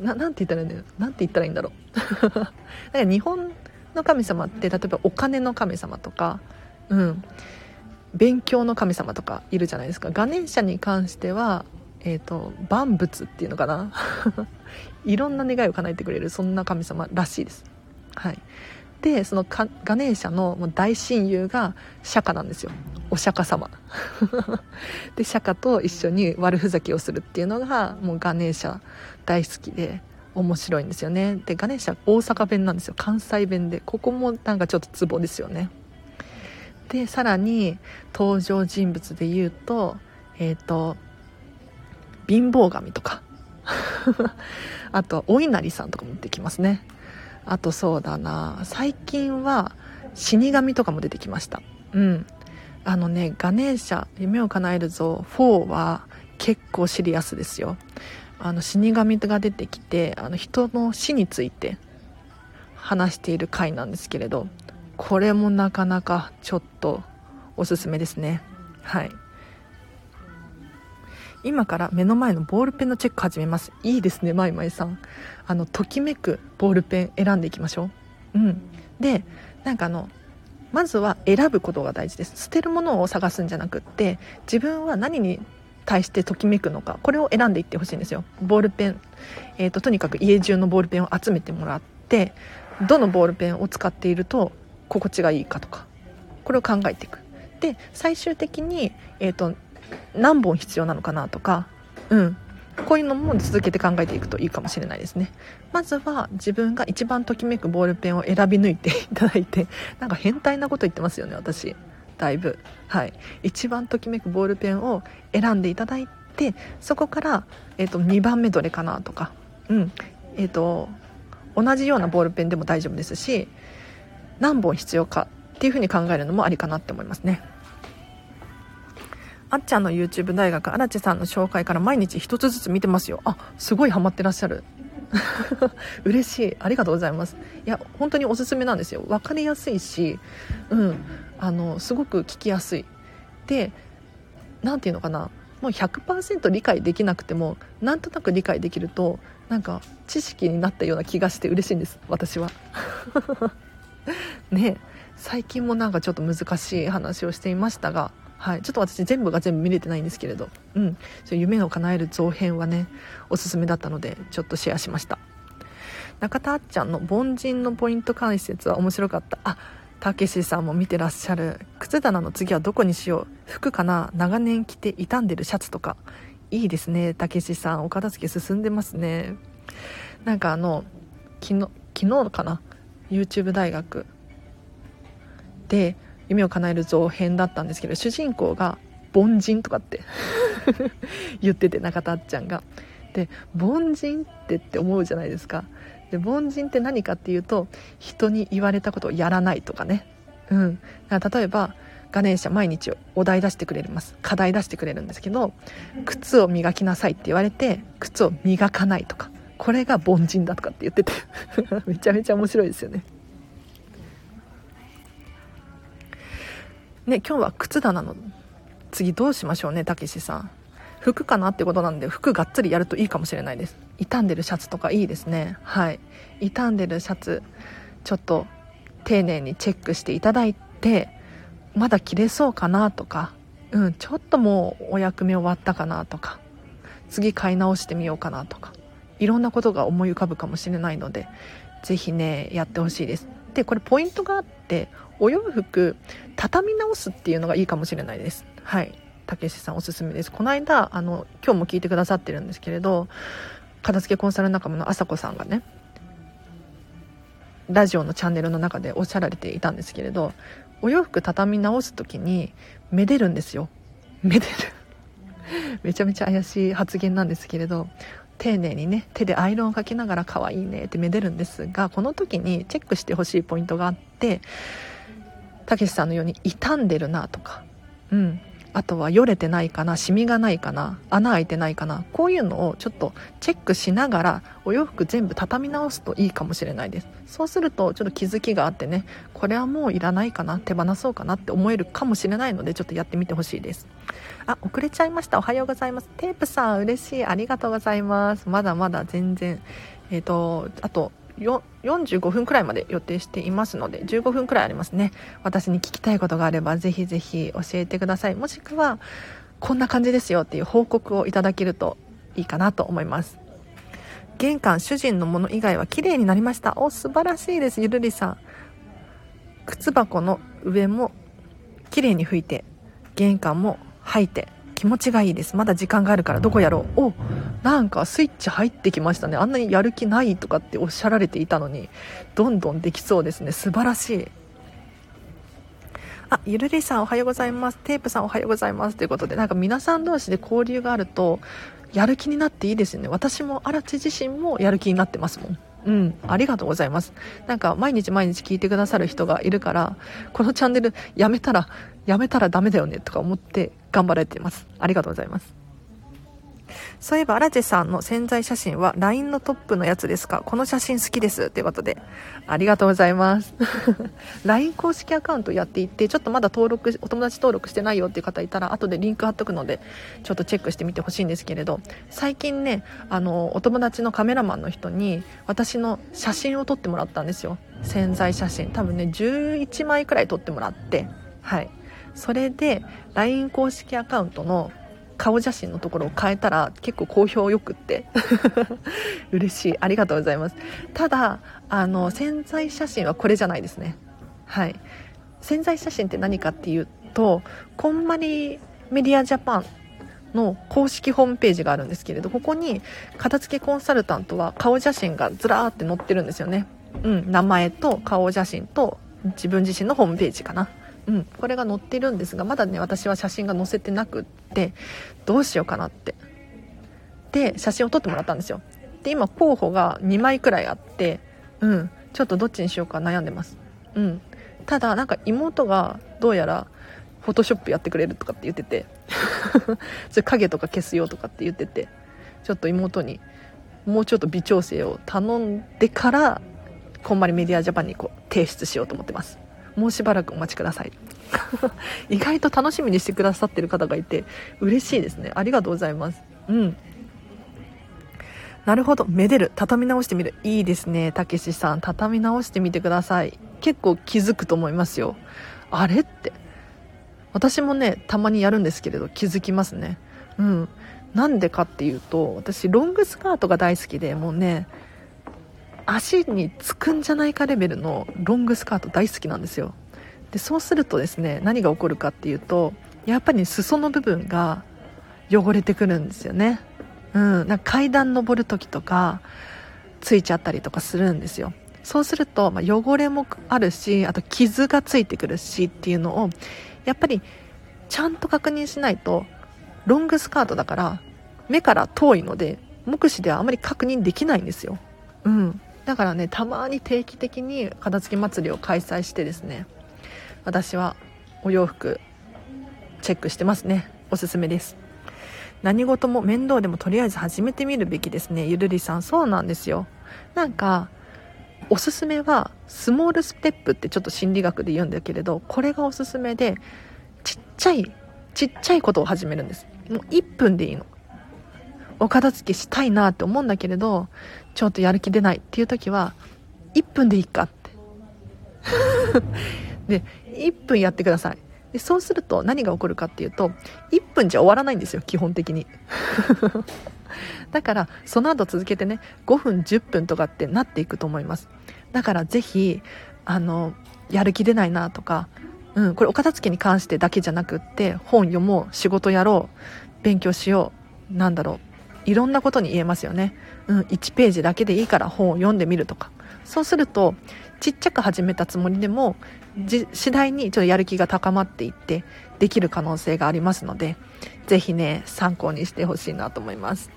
ななんて言ったらいいんだよなんて言ったらいいんだろう。だから日本の神様って例えばお金の神様とかうん勉強の神様とかいるじゃないですか。ガネーシャに関してはえーと、万物っていうのかな。いろんな願いを叶えてくれるそんな神様らしいです、はい、でそのガネーシャの大親友が釈迦なんですよ。お釈迦様。で釈迦と一緒に悪ふざけをするっていうのがもうガネーシャ大好きで面白いんですよね。でガネーシャ大阪弁なんですよ。関西弁で。ここもなんかちょっとツボですよね。でさらに登場人物で言うとえっ、ー、と貧乏神とか。あとお稲荷さんとかも出てきますね。あとそうだな。最近は死神とかも出てきました。うん。あのねガネーシャ夢を叶えるぞ4は結構シリアスですよ。あの死神が出てきてあの人の死について話している回なんですけれどこれもなかなかちょっとおすすめですね。はい。今から目の前のボールペンのチェック始めます。いいですねマイマイさん。あのときめくボールペン選んでいきましょう。うん。でなんかあのまずは選ぶことが大事です。捨てるものを探すんじゃなくって自分は何に対してときめくのかこれを選んでいってほしいんですよ。ボールペン、えーと、とにかく家中のボールペンを集めてもらってどのボールペンを使っていると心地がいいかとかこれを考えていく。で最終的に、えーと何本必要なのかなとか、うん、こういうのも続けて考えていくといいかもしれないですね。まずは自分が一番ときめくボールペンを選び抜いていただいて なんか変態なこと言ってますよね私。だいぶ。はい。一番ときめくボールペンを選んでいただいてそこから、えーと、2番目どれかなとか。うん。えっ、ー、と同じようなボールペンでも大丈夫ですし何本必要かっていうふうに考えるのもありかなって思いますね。あっちゃんの YouTube 大学荒地さんの紹介から毎日1つずつ見てますよ。あすごいハマってらっしゃる。嬉しい。ありがとうございます。いや本当におすすめなんですよ。分かりやすいしうん。あのすごく聞きやすい。で何て言うのかな。もう100%理解できなくてもなんとなく理解できるとなんか知識になったような気がして嬉しいんです。私は。ね。最近もなんかちょっと難しい話をしていましたがはい、ちょっと私全部が全部見れてないんですけれど、うん、そ夢を叶える造編はねおすすめだったのでちょっとシェアしました。中田あっちゃんの凡人のポイント解説は面白かった。あたけしさんも見てらっしゃる。靴棚の次はどこにしよう。服かな？長年着て傷んでるシャツとか。いいですね。たけしさんお片付け進んでますね。なんかあの昨日昨日かな？YouTube 大学。で夢を叶える造編だったんですけど主人公が凡人とかって 言ってて中田あっちゃんが。で凡人ってって思うじゃないですか。で凡人って何かっていうと人に言われたことをやらないとかね。うん。例えばガネーシャ毎日お題出してくれます。課題出してくれるんですけど靴を磨きなさいって言われて靴を磨かないとか。これが凡人だとかって言ってて。めちゃめちゃ面白いですよね。ね今日は靴棚の次どうしましょうねたけしさん。服かなってことなんで服がっつりやるといいかもしれないです。傷んでるシャツとかいいですね。はい。傷んでるシャツちょっと丁寧にチェックしていただいてまだ着れそうかなとかうんちょっともうお役目終わったかなとか次買い直してみようかなとかいろんなことが思い浮かぶかもしれないので是非ねやってほしいです。でこれポイントがあってお洋服畳み直すっていうのがいいかもしれないです。はい。たけしさんおすすめです。この間あの今日も聞いてくださってるんですけれど片付けコンサル仲間のあさこさんがねラジオのチャンネルの中でおっしゃられていたんですけれどお洋服畳み直す時にめでるんですよ。めでる。めちゃめちゃ怪しい発言なんですけれど丁寧にね手でアイロンをかけながら可愛いねってめでるんですがこの時にチェックしてほしいポイントがあってたけしさんのように傷んでるなとか。うん。あとはよれてないかなシミがないかな穴開いてないかな。こういうのをちょっとチェックしながらお洋服全部畳み直すといいかもしれないです。そうするとちょっと気づきがあってねこれはもういらないかな手放そうかなって思えるかもしれないのでちょっとやってみてほしいです。あ遅れちゃいました。おはようございます。テープさん嬉しい。ありがとうございます。まだまだ全然えっ、ー、とあと45分くらいまで予定していますので15分くらいありますね。私に聞きたいことがあればぜひぜひ教えてください。もしくはこんな感じですよっていう報告をいただけるといいかなと思います。玄関主人のもの以外は綺麗になりました。お素晴らしいです。ゆるりさん。靴箱の上も綺麗に拭いて玄関も吐いて。気持ちがいいです。まだ時間があるからどこやろう。おなんかスイッチ入ってきましたね。あんなにやる気ないとかっておっしゃられていたのにどんどんできそうですね。素晴らしい。あゆるりさんおはようございます。テープさんおはようございます。ということでなんか皆さん同士で交流があるとやる気になっていいですよね。私も荒地自身もやる気になってますもん。うん、ありがとうございます。なんか毎日毎日聞いてくださる人がいるから、このチャンネルやめたら、やめたらダメだよねとか思って頑張られています。ありがとうございます。そういえば、荒地さんの潜在写真は LINE のトップのやつですか？この写真好きです。ということで、ありがとうございます。LINE 公式アカウントやっていて、ちょっとまだ登録、お友達登録してないよっていう方いたら、後でリンク貼っとくので、ちょっとチェックしてみてほしいんですけれど、最近ね、あの、お友達のカメラマンの人に、私の写真を撮ってもらったんですよ。潜在写真。多分ね、11枚くらい撮ってもらって、はい。それで LINE 公式アカウントの顔写真のところを変えたら結構好評よくって。嬉しい。ありがとうございます。ただあの潜在写真はこれじゃないですね。はい。潜在写真って何かっていうとこんまりメディアジャパンの公式ホームページがあるんですけれどここに片付けコンサルタントは顔写真がずらーって載ってるんですよね。うん。名前と顔写真と自分自身のホームページかな。うん、これが載ってるんですがまだね私は写真が載せてなくってどうしようかなって。で写真を撮ってもらったんですよ。で今候補が2枚くらいあってうんちょっとどっちにしようか悩んでます。うん。ただなんか妹がどうやらフォトショップやってくれるとかって言ってて それ影とか消すよとかって言っててちょっと妹にもうちょっと微調整を頼んでからこんまりメディアジャパンにこう提出しようと思ってます。もうしばらくお待ちください。意外と楽しみにしてくださってる方がいて嬉しいですね。ありがとうございます。うん。なるほど。めでる。畳み直してみる。いいですね。たけしさん。畳み直してみてください。結構気づくと思いますよ。あれって。私もねたまにやるんですけれど気づきますね。うん。なんでかっていうと私ロングスカートが大好きでもうね足につくんじゃないかレベルのロングスカート大好きなんですよ。でそうするとですね何が起こるかっていうとやっぱり裾の部分が汚れてくるんですよね。うん。なんか階段登る時とかついちゃったりとかするんですよ。そうすると、まあ、汚れもあるしあと傷がついてくるしっていうのをやっぱりちゃんと確認しないとロングスカートだから目から遠いので目視ではあまり確認できないんですよ。うん。だからねたまに定期的に片付け祭りを開催してですね私はお洋服チェックしてますね。おすすめです。何事も面倒でもとりあえず始めてみるべきですね。ゆるりさんそうなんですよ。なんかおすすめはスモールステップってちょっと心理学で言うんだけれどこれがおすすめでちっちゃいちっちゃいことを始めるんです。もう1分でいいの。お片付けしたいなって思うんだけれどちょっとやる気出ないっていう時は1分でいいかって。で1分やってください。でそうすると何が起こるかっていうと1分じゃ終わらないんですよ基本的に。だからその後続けてね5分10分とかってなっていくと思います。だからぜひあのやる気出ないなとかうん、これお片付けに関してだけじゃなくって本読もう仕事やろう勉強しようなんだろういろんなことに言えますよね、うん、1ページだけでいいから本を読んでみるとか。そうするとちっちゃく始めたつもりでも次第にちょっとやる気が高まっていってできる可能性がありますのでぜひね参考にしてほしいなと思います。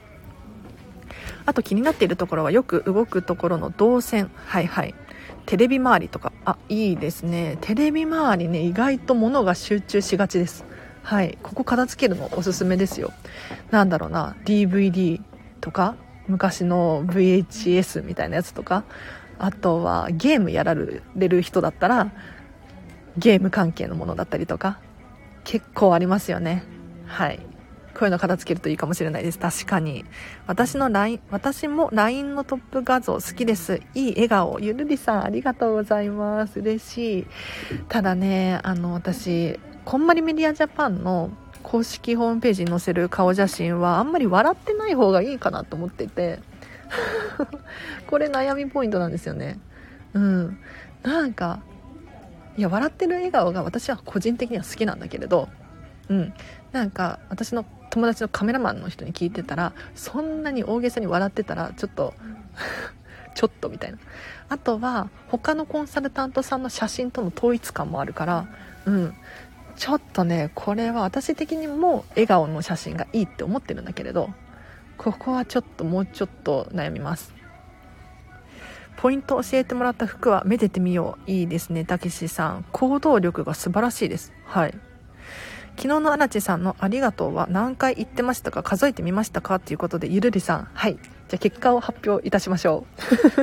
あと気になっているところはよく動くところの動線。はいはい。テレビ周りとか。あいいですね。テレビ周りね意外と物が集中しがちですはいここ片付けるのおすすめですよなんだろうな DVD とか昔の VHS みたいなやつとかあとはゲームやられる人だったらゲーム関係のものだったりとか結構ありますよねはいこういうの片付けるといいかもしれないです。確かに。私の LINE、私も LINE のトップ画像好きです。いい笑顔。ゆるりさんありがとうございます。嬉しい。ただね、あの、私、こんまりメディアジャパンの公式ホームページに載せる顔写真はあんまり笑ってない方がいいかなと思ってて。これ悩みポイントなんですよね。うん。なんか、いや、笑ってる笑顔が私は個人的には好きなんだけれど、うん。なんか、私の友達のカメラマンの人に聞いてたらそんなに大げさに笑ってたらちょっと ちょっとみたいなあとは他のコンサルタントさんの写真との統一感もあるからうんちょっとねこれは私的にも笑顔の写真がいいって思ってるんだけれどここはちょっともうちょっと悩みます。ポイント教えてもらった服はめでてみよう。いいですねたけしさん。行動力が素晴らしいです。はい。昨日の荒地さんのありがとうは何回言ってましたか？数えてみましたか？ということでゆるりさん。はい。じゃあ結果を発表いたしましょ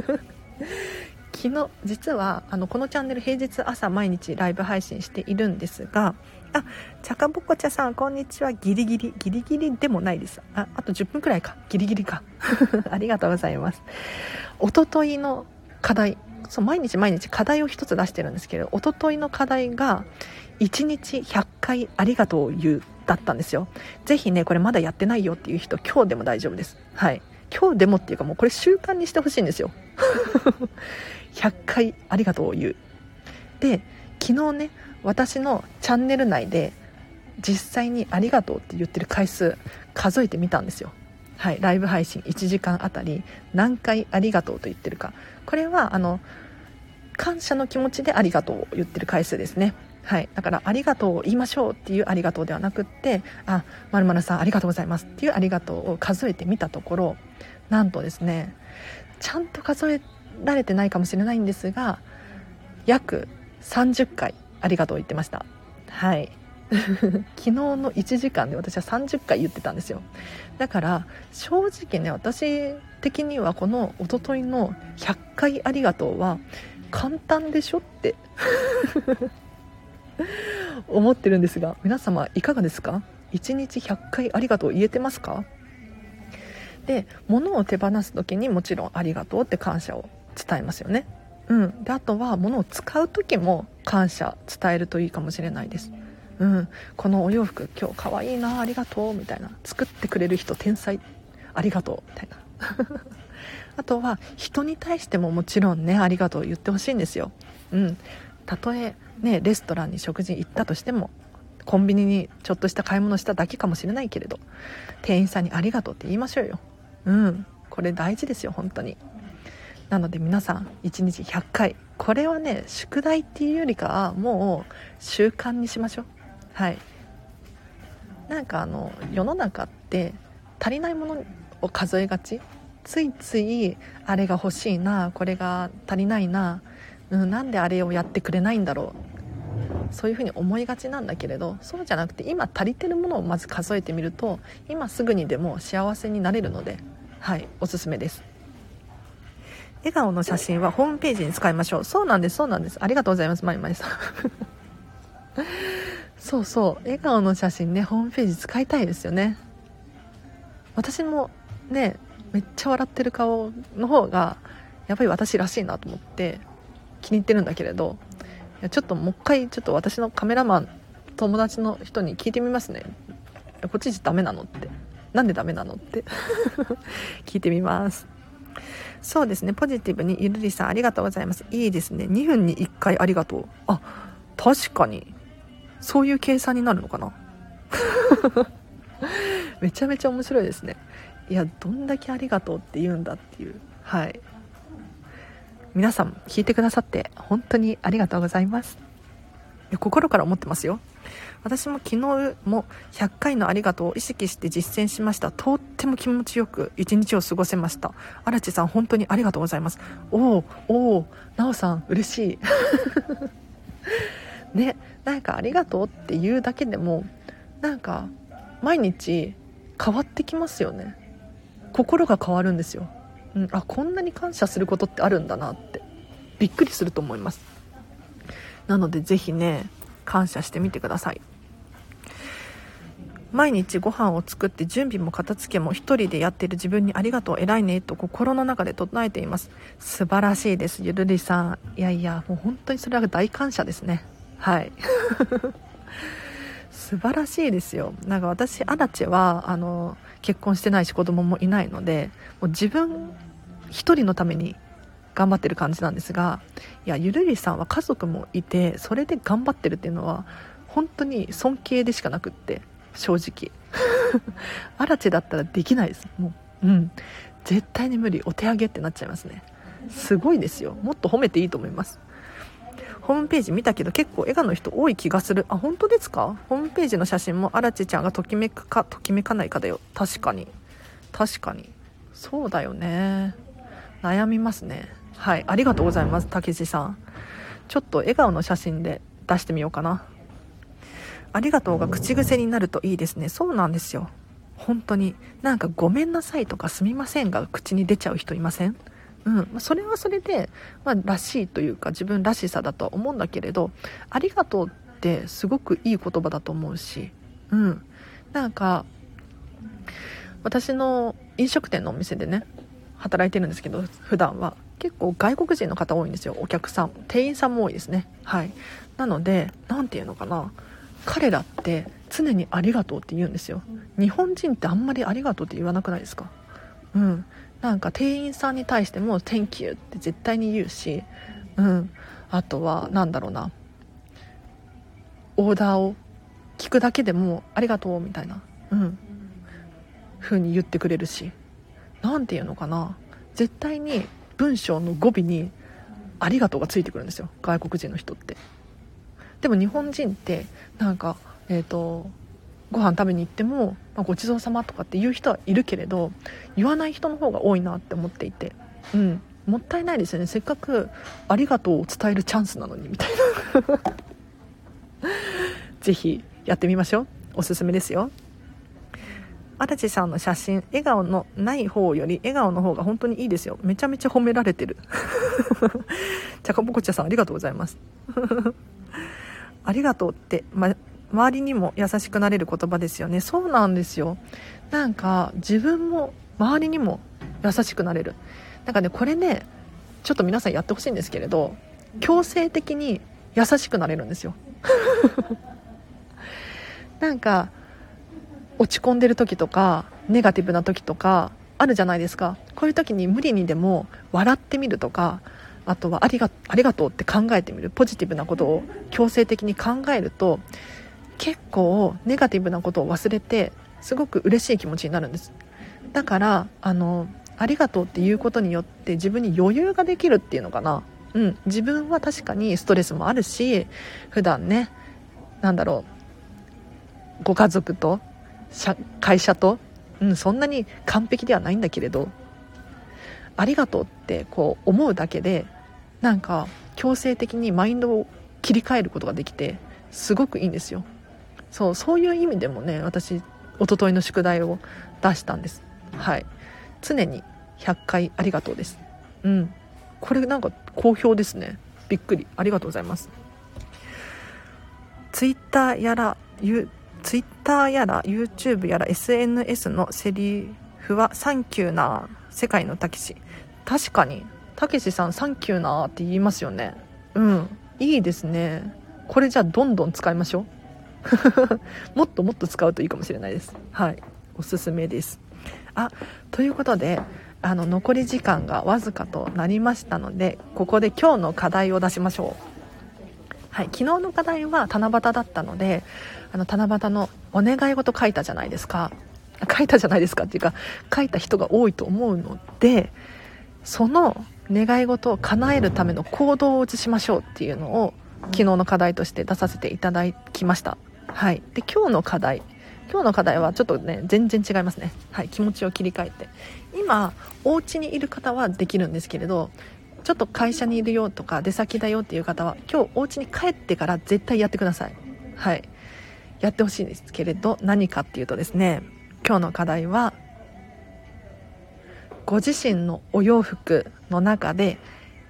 う。昨日実はあのこのチャンネル平日朝毎日ライブ配信しているんですがあちゃかぼこちゃさんこんにちは。ギリギリギリギリでもないです。ああと10分くらいか。ギリギリか。ありがとうございます。おとといの課題そう毎日毎日課題を1つ出してるんですけどおとといの課題が1日100回ありがとうを言うだったんですよ。ぜひねこれまだやってないよっていう人今日でも大丈夫です。はい。今日でもっていうかもうこれ習慣にしてほしいんですよ。100回ありがとうを言う。で昨日ね私のチャンネル内で実際にありがとうって言ってる回数数えてみたんですよ。はいライブ配信1時間あたり何回ありがとうと言ってるか。これはあの感謝の気持ちでありがとうを言ってる回数ですね。はい、だから「ありがとう」を言いましょうっていう「ありがとう」ではなくって「あまるまるさんありがとうございます」っていう「ありがとう」を数えてみたところなんとですねちゃんと数えられてないかもしれないんですが約30回「ありがとう」言ってました。はい。昨日の1時間で私は30回言ってたんですよ。だから正直ね私的にはこのおとといの100回ありがとうは簡単でしょって 思ってるんですが皆様いかがですか？1日100回ありがとう言えてますか？で物を手放す時にもちろんありがとうって感謝を伝えますよね。うん。であとは物を使う時も感謝伝えるといいかもしれないです。うん、このお洋服今日かわいいなありがとうみたいな。作ってくれる人天才。ありがとうみたいな。あとは人に対してももちろんねありがとう言ってほしいんですよ。うん。たとえねレストランに食事行ったとしてもコンビニにちょっとした買い物しただけかもしれないけれど店員さんにありがとうって言いましょうよ。うん。これ大事ですよ本当に。なので皆さん1日100回。これはね宿題っていうよりかはもう習慣にしましょう。はい。なんかあの世の中って足りないものを数えがち。ついついあれが欲しいなこれが足りないな、うん、なんであれをやってくれないんだろう。そういうふうに思いがちなんだけれどそうじゃなくて今足りてるものをまず数えてみると今すぐにでも幸せになれるのではいおすすめです。笑顔の写真はホームページに使いましょう。そうなんですそうなんです。ありがとうございます。まいまいさん。そうそう。笑顔の写真ねホームページ使いたいですよね。私もねめっちゃ笑ってる顔の方がやっぱり私らしいなと思って気に入ってるんだけれどいやちょっともう一回ちょっと私のカメラマン友達の人に聞いてみますね。こっちじゃダメなのって。なんでダメなのって。聞いてみます。そうですね。ポジティブにゆるりさんありがとうございます。いいですね。2分に1回ありがとう。あ確かに。そういう計算になるのかな？めちゃめちゃ面白いですね。いやどんだけありがとうって言うんだっていう。はい。皆さん聞いてくださって本当にありがとうございます。心から思ってますよ。私も昨日も100回のありがとうを意識して実践しました。とっても気持ちよく一日を過ごせました。荒地さん本当にありがとうございます。おおおおなおさん嬉しい。ねなんかありがとうって言うだけでもなんか毎日変わってきますよね。心が変わるんですよ、うん、あこんなに感謝することってあるんだなって。びっくりすると思います。なのでぜひね感謝してみてください。毎日ご飯を作って準備も片付けも1人でやっている自分にありがとう偉いねと心の中で唱えています。素晴らしいです。ゆるりさん。いやいやもう本当にそれは大感謝ですね。はい。素晴らしいですよ。なんか私アラチェはあの結婚してないし子供もいないのでもう自分一人のために頑張ってる感じなんですがいやゆるりさんは家族もいてそれで頑張ってるっていうのは本当に尊敬でしかなくって。正直。アラチェだったらできないです。もう。うん。絶対に無理。お手上げってなっちゃいますね。すごいですよ。もっと褒めていいと思います。ホームページ見たけど結構笑顔の人多い気がする。あ本当ですか？ホームページの写真も荒地ちゃんがときめくかときめかないかだよ。確かに。確かに。そうだよね。悩みますね。はい。ありがとうございます竹地さん。ちょっと笑顔の写真で出してみようかな。ありがとうが口癖になるといいですね。そうなんですよ。本当に。なんかごめんなさいとかすみませんが口に出ちゃう人いません？うん、それはそれで、まあ、らしいというか自分らしさだとは思うんだけれどありがとうってすごくいい言葉だと思うし、うん、なんか私の飲食店のお店でね働いてるんですけど普段は。結構外国人の方多いんですよ。お客さん店員さんも多いですね。はい。なので何て言うのかな。彼らって常にありがとうって言うんですよ。日本人ってあんまりありがとうって言わなくないですか？うん。なんか店員さんに対しても「Thank you」って絶対に言うし、うん、あとは何だろうな。オーダーを聞くだけでも「ありがとう」みたいな、うん、風に言ってくれるし何て言うのかな。絶対に文章の語尾に「ありがとう」がついてくるんですよ。外国人の人って。でも日本人ってなんかえっ、ー、とご飯食べに行っても、まあ、ごちそうさまとかって言う人はいるけれど言わない人の方が多いなって思っていて。うん。もったいないですよね。せっかくありがとうを伝えるチャンスなのにみたいな。ぜひやってみましょう。おすすめですよ。荒地さんの写真笑顔のない方より笑顔の方が本当にいいですよ。めちゃめちゃ褒められてる。ちゃかぽこちゃさんありがとうございます。ありがとうって、ま、周りにも優しくなれる言葉ですよね。そうなんですよ。なんか自分も周りにも優しくなれる。なんかねこれねちょっと皆さんやってほしいんですけれど強制的に優しくなれるんですよ。なんか落ち込んでる時とかネガティブな時とかあるじゃないですか。こういう時に無理にでも笑ってみるとかあとはありがありがとうって考えてみるポジティブなことを強制的に考えると結構ネガティブなことを忘れてすごく嬉しい気持ちになるんです。だからあのありがとうっていうことによって自分に余裕ができるっていうのかな。うん。自分は確かにストレスもあるし普段ね何だろうご家族と会社と、うん、そんなに完璧ではないんだけれどありがとうってこう思うだけでなんか強制的にマインドを切り替えることができてすごくいいんですよ。そうそういう意味でもね私一昨日の宿題を出したんです。はい。常に100回ありがとうです。うん。これなんか好評ですね。びっくり。ありがとうございます。ツイッターやらツイッターやら YouTube やら SNS のセリフはサンキューな。世界のたけし。確かに。たけしさんサンキューなーって言いますよね。うん。いいですね。これじゃあどんどん使いましょう。もっともっと使うといいかもしれないです。はい。おすすめです。あということであの残り時間がわずかとなりましたのでここで今日の課題を出しましょう。はい、昨日の課題は七夕だったのであの七夕のお願い事書いたじゃないですか。書いたじゃないですかっていうか書いた人が多いと思うのでその願い事を叶えるための行動を移しましょうっていうのを昨日の課題として出させていただきました。はい。で今日の課題今日の課題はちょっとね全然違いますね。はい。気持ちを切り替えて。今お家にいる方はできるんですけれどちょっと会社にいるよとか出先だよっていう方は今日お家に帰ってから絶対やってください。はい。やってほしいんですけれど何かっていうとですね今日の課題はご自身のお洋服の中で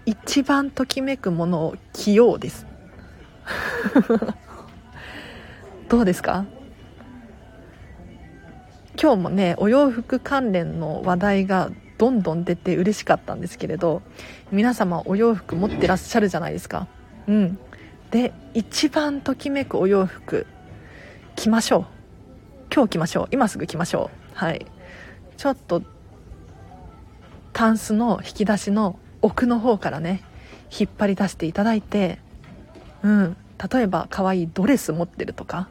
一番ときめくものを着ようです。どうですか？今日もねお洋服関連の話題がどんどん出て嬉しかったんですけれど皆様お洋服持ってらっしゃるじゃないですか。うん。で一番ときめくお洋服着ましょう。今日着ましょう。今すぐ着ましょう。はい。ちょっとタンスの引き出しの奥の方からね引っ張り出していただいてうん。例えば可愛いドレス持ってるとか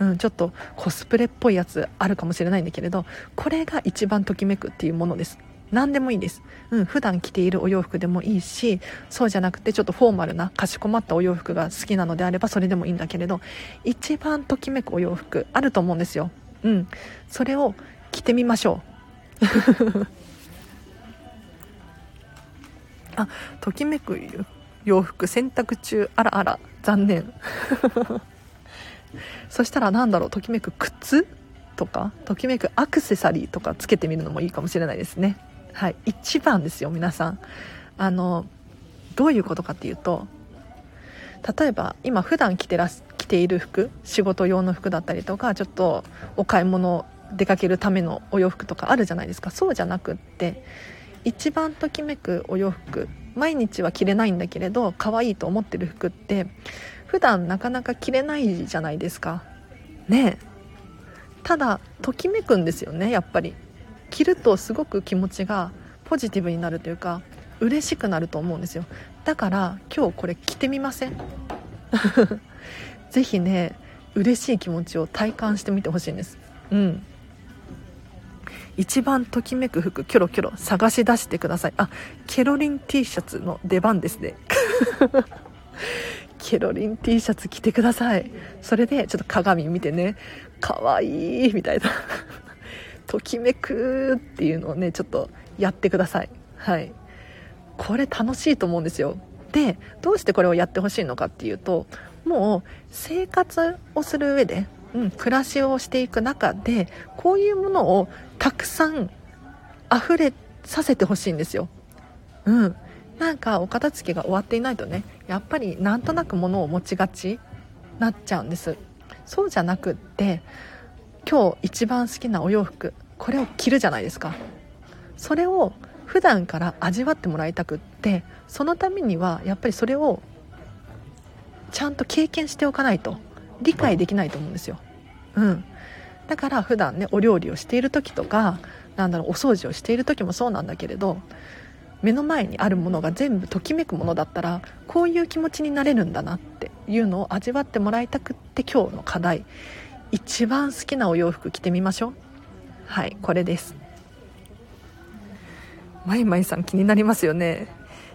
うん、ちょっとコスプレっぽいやつあるかもしれないんだけれどこれが一番ときめくっていうものです。何でもいいです、うん、普段着ているお洋服でもいいしそうじゃなくてちょっとフォーマルなかしこまったお洋服が好きなのであればそれでもいいんだけれど一番ときめくお洋服あると思うんですよ。うん。それを着てみましょう。あときめく洋服洗濯中あらあら残念。そしたら何だろうときめく靴とかときめくアクセサリーとかつけてみるのもいいかもしれないですね。はい。一番ですよ皆さん。あのどういうことかっていうと例えば今普段着てら着ている服仕事用の服だったりとかちょっとお買い物出かけるためのお洋服とかあるじゃないですか。そうじゃなくって一番ときめくお洋服毎日は着れないんだけれど可愛いと思ってる服って普段なかなか着れないじゃないですか。ねただときめくんですよねやっぱり。着るとすごく気持ちがポジティブになるというか嬉しくなると思うんですよ。だから今日これ着てみません？是非ね嬉しい気持ちを体感してみてほしいんです。うん。一番ときめく服キョロキョロ探し出してください。あケロリン T シャツの出番ですね。ケロリン T シャツ着てください。それでちょっと鏡見てね。かわいいみたいな。ときめくっていうのをねちょっとやってください。はい。これ楽しいと思うんですよ。でどうしてこれをやってほしいのかっていうともう生活をする上で、うん、暮らしをしていく中でこういうものをたくさん溢れさせてほしいんですよ。うん。なんかお片付けが終わっていないとねやっぱりなんとなく物を持ちがちなっちゃうんです。そうじゃなくって今日一番好きなお洋服これを着るじゃないですか。それを普段から味わってもらいたくってそのためにはやっぱりそれをちゃんと経験しておかないと理解できないと思うんですよ。うん。だから普段ねお料理をしている時とかなんだろうお掃除をしている時もそうなんだけれど目の前にあるものが全部ときめくものだったらこういう気持ちになれるんだなっていうのを味わってもらいたくって今日の課題。一番好きなお洋服着てみましょう。はいこれです。マイマイさん気になりますよね。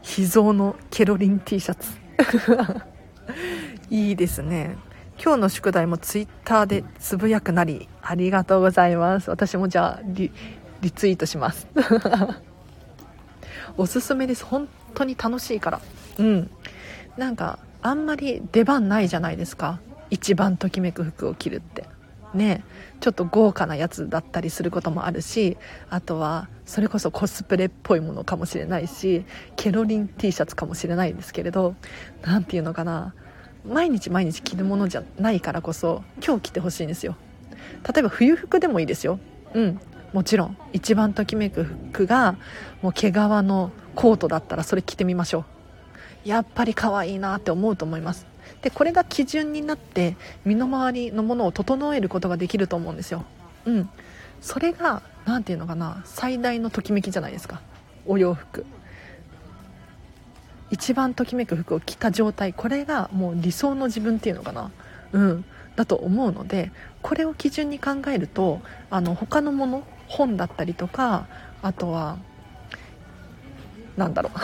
秘蔵のケロリン T シャツ。いいですね。今日の宿題もツイッターでつぶやくなりありがとうございます。私もじゃあリリツイートします。おすすめです。本当に楽しいから。うん。なんかあんまり出番ないじゃないですか。一番ときめく服を着るって。ねちょっと豪華なやつだったりすることもあるしあとはそれこそコスプレっぽいものかもしれないしケロリン T シャツかもしれないんですけれど何て言うのかな毎日毎日着るものじゃないからこそ今日着てほしいんですよ。例えば冬服でもいいですよ。うんもちろん。一番ときめく服がもう毛皮のコートだったらそれ着てみましょう。やっぱり可愛いなって思うと思います。でこれが基準になって身の回りのものを整えることができると思うんですよ。うん。それが何て言うのかな最大のときめきじゃないですか。お洋服。一番ときめく服を着た状態。これがもう理想の自分っていうのかな。うん。だと思うのでこれを基準に考えるとあの他のもの本だったりとかあとはなんだろう。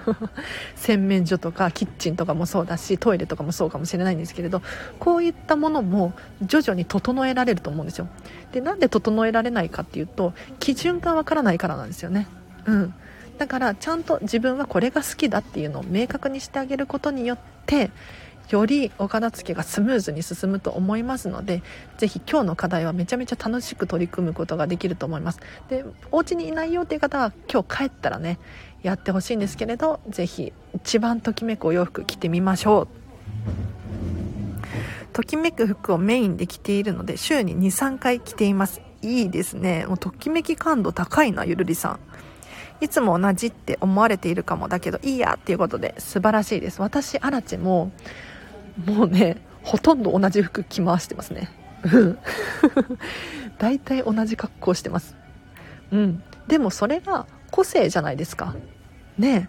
洗面所とかキッチンとかもそうだしトイレとかもそうかもしれないんですけれどこういったものも徐々に整えられると思うんですよ。でなんで整えられないかっていうと基準がわからないからなんですよね。うん。だからちゃんと自分はこれが好きだっていうのを明確にしてあげることによってよりお片付けがスムーズに進むと思いますのでぜひ今日の課題はめちゃめちゃ楽しく取り組むことができると思います。でお家にいないよっていう方は今日帰ったらねやってほしいんですけれどぜひ一番ときめくお洋服着てみましょう。ときめく服をメインで着ているので週に23回着ています。いいですね。もうときめき感度高いなゆるりさん。いつも同じって思われているかもだけどいいやっていうことで素晴らしいです。私アラチももうねほとんど同じ服着回してますね。うん。大体同じ格好してます。うん。でもそれが個性じゃないですか。ね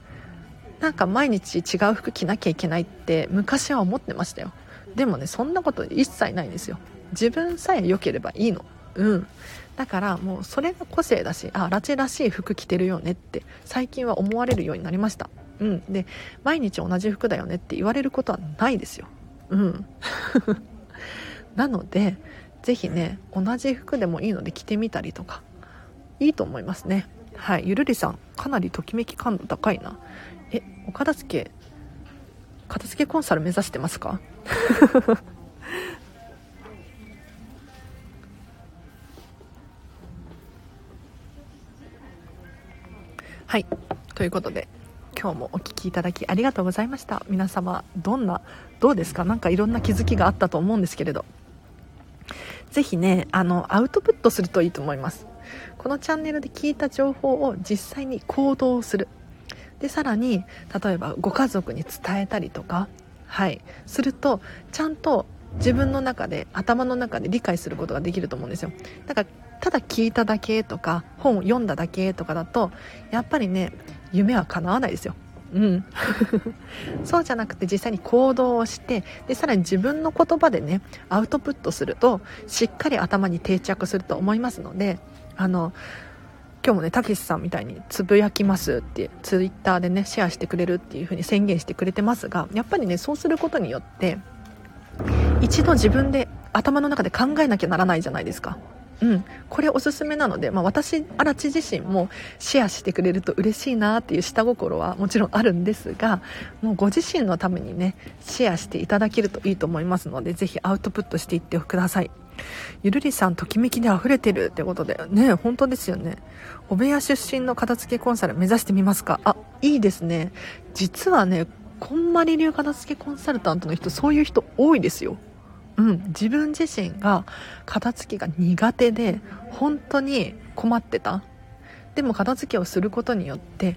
なんか毎日違う服着なきゃいけないって昔は思ってましたよ。でもねそんなこと一切ないんですよ。自分さえ良ければいいの。うん。だからもうそれが個性だしあラチェらしい服着てるよねって最近は思われるようになりました。うん。で毎日同じ服だよねって言われることはないですよ。うん。なので是非ね同じ服でもいいので着てみたりとかいいと思いますね。はい。ゆるりさんかなりときめき感度高いな。えお片付け片付けコンサル目指してますか？はい。ということで今日もお聴きいただきありがとうございました。皆様どんなどうですか？何かいろんな気づきがあったと思うんですけれど。ぜひねあのアウトプットするといいと思います。このチャンネルで聞いた情報を実際に行動する。でさらに例えばご家族に伝えたりとかはいするとちゃんと自分の中で頭の中で理解することができると思うんですよ。だからただ聞いただけとか本を読んだだけとかだとやっぱりね夢は叶わないですよ。うん。そうじゃなくて実際に行動をしてでさらに自分の言葉でねアウトプットするとしっかり頭に定着すると思いますのであの今日もねたけしさんみたいにつぶやきますってツイッターでねシェアしてくれるっていう風に宣言してくれてますがやっぱりねそうすることによって一度自分で頭の中で考えなきゃならないじゃないですか。うん、これおすすめなので、まあ、私、荒地自身もシェアしてくれると嬉しいなっていう下心はもちろんあるんですがもうご自身のためにねシェアしていただけるといいと思いますのでぜひアウトプットしていってください。ゆるりさんときめきで溢れてるってことでね本当ですよね。お部屋出身の片付けコンサル目指してみますか？あいいですね。実はねこんまり流片付けコンサルタントの人そういう人多いですよ。うん、自分自身が片付けが苦手で本当に困ってた。でも片付けをすることによって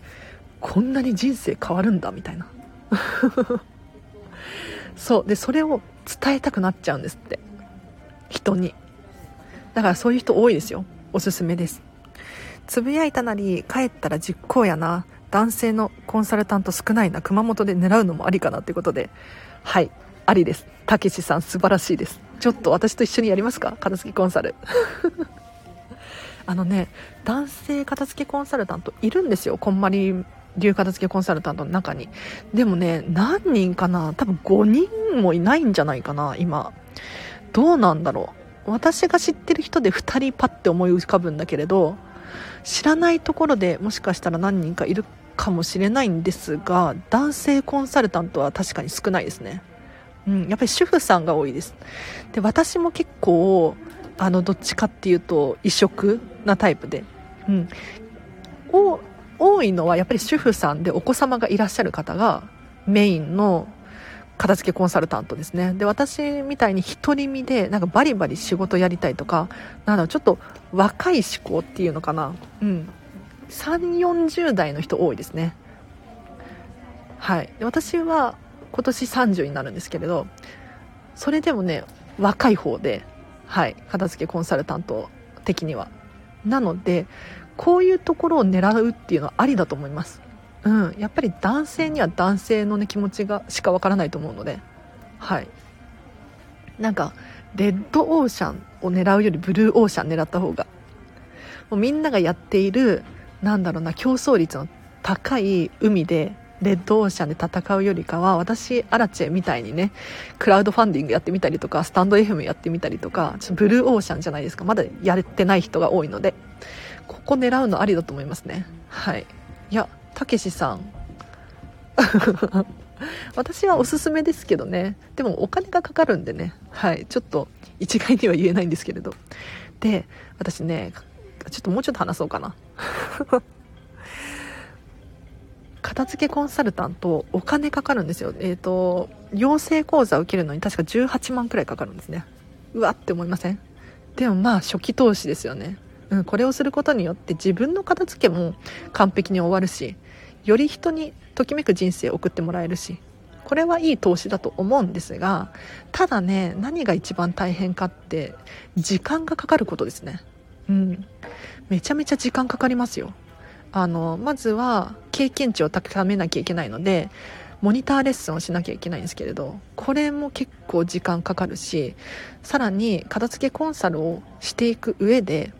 こんなに人生変わるんだみたいな。そうでそれを伝えたくなっちゃうんですって。人に。だからそういう人多いですよ。おすすめです。つぶやいたなり帰ったら実行やな。男性のコンサルタント少ないな熊本で狙うのもありかなということで。はい。ありです。たけしさん素晴らしいです。ちょっと私と一緒にやりますか？片付けコンサル。あのね男性片付けコンサルタントいるんですよ。こんまり流片付けコンサルタントの中に。でもね何人かな？多分5人もいないんじゃないかな今。どうなんだろう。私が知ってる人で2人パッて思い浮かぶんだけれど知らないところでもしかしたら何人かいるかもしれないんですが男性コンサルタントは確かに少ないですね。うん、やっぱり主婦さんが多いです。で私も結構あのどっちかっていうと異色なタイプで、うん、多いのはやっぱり主婦さんでお子様がいらっしゃる方がメインの片付けコンサルタントですね。で私みたいに独り身でなんかバリバリ仕事やりたいとかなんだろちょっと若い思考っていうのかな。うん。3 4 0代の人多いですね。はい。で私は今年30になるんですけれどそれでもね若い方ではい。片付けコンサルタント的には。なのでこういうところを狙うっていうのはありだと思います。うんやっぱり男性には男性のね気持ちがしかわからないと思うので。はい。なんかレッドオーシャンを狙うよりブルーオーシャン狙った方が。もうみんながやっているなんだろうな競争率の高い海でレッドオーシャンで戦うよりかは私アラチェみたいにねクラウドファンディングやってみたりとかスタンド FM やってみたりとかちょっとブルーオーシャンじゃないですか。まだやれてない人が多いのでここ狙うのありだと思いますね。はい。いやたけしさん。私はおすすめですけどね。でもお金がかかるんでね。はい。ちょっと一概には言えないんですけれど。で私ねちょっともうちょっと話そうかな。片付けコンサルタントお金かかるんですよ。えっ、ー、と養成講座を受けるのに確か18万くらいかかるんですね。うわって思いません？でもまあ初期投資ですよね。うん、これをすることによって自分の片付けも完璧に終わるしより人にときめく人生を送ってもらえるしこれはいい投資だと思うんですがただね何が一番大変かって時間がかかることですね。うん。めちゃめちゃ時間かかりますよ。あのまずは経験値を高めなきゃいけないのでモニターレッスンをしなきゃいけないんですけれどこれも結構時間かかるしさらに片付けコンサルをしていく上で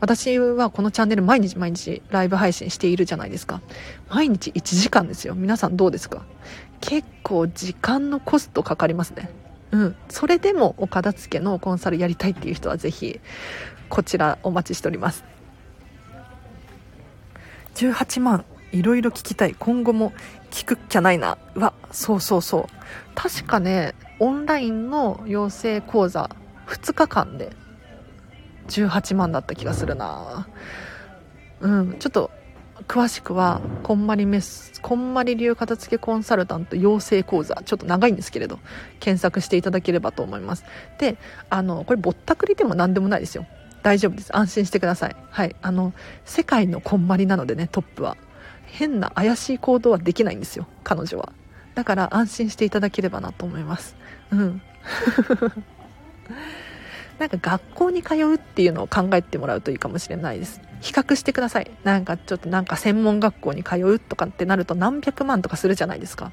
私はこのチャンネル毎日毎日ライブ配信しているじゃないですか。毎日1時間ですよ。皆さんどうですか？結構時間のコストかかりますね。うん。それでもお片付けのコンサルやりたいっていう人はぜひこちらお待ちしております。18万いろいろ聞きたい。今後も聞くっきゃないな。わそうそうそう。確かねオンラインの養成講座2日間で18万だった気がするな。うんちょっと詳しくはこんまりメスこんまり流片付けコンサルタント養成講座。ちょっと長いんですけれど検索していただければと思います。であのこれぼったくりでも何でもないですよ。大丈夫です。安心してください。はい。あの世界のこんまりなのでねトップは。変な怪しい行動はできないんですよ。彼女は。だから安心していただければなと思います。うん。なんか学校に通うっていうのを考えてもらうといいかもしれないです。比較してください。なんかちょっとなんか専門学校に通うとかってなると何百万とかするじゃないですか。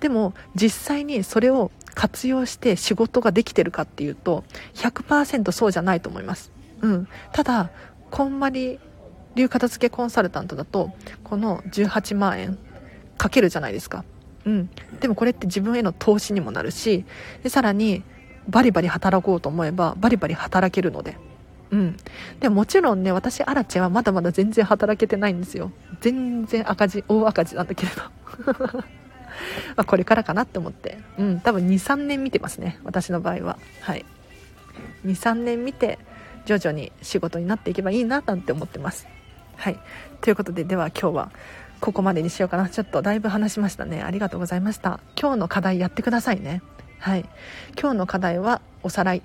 でも実際にそれを活用して仕事ができてるかっていうと100%そうじゃないと思います。うん、ただこんまり流片付けコンサルタントだとこの18万円かけるじゃないですか。うん。でもこれって自分への投資にもなるしでさらにバリバリ働こうと思えばバリバリ働けるのでうん。でもちろんね、私、アラチェはまだまだ全然働けてないんですよ。全然赤字、大赤字なんだけれど。まこれからかなって思って。うん、多分2、3年見てますね。私の場合は。はい。2、3年見て、徐々に仕事になっていけばいいななんて思ってます。はい。ということで、では今日はここまでにしようかな。ちょっとだいぶ話しましたね。ありがとうございました。今日の課題やってくださいね。はい。今日の課題はおさらい。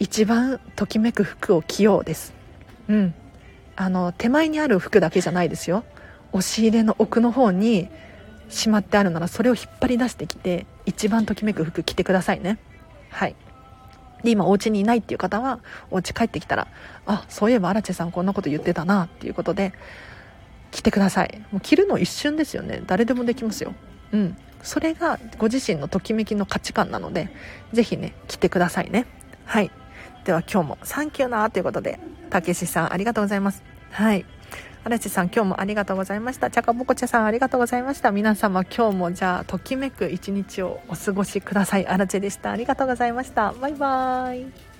一番ときめく服を着ようです。うん。あの手前にある服だけじゃないですよ。押し入れの奥の方にしまってあるならそれを引っ張り出してきて一番ときめく服着てくださいね。はい。で今お家にいないっていう方はお家帰ってきたらあそういえば荒地さんこんなこと言ってたなっていうことで着てください。もう着るの一瞬ですよね。誰でもできますよ。うんそれがご自身のときめきの価値観なのでぜひね着てくださいねはいでは今日もサンキューなということで、たけしさんありがとうございます。はい。嵐さん今日もありがとうございました。ちゃかぼこちゃさんありがとうございました。皆様今日もじゃあときめく一日をお過ごしください。あらでした。ありがとうございました。バイバーイ。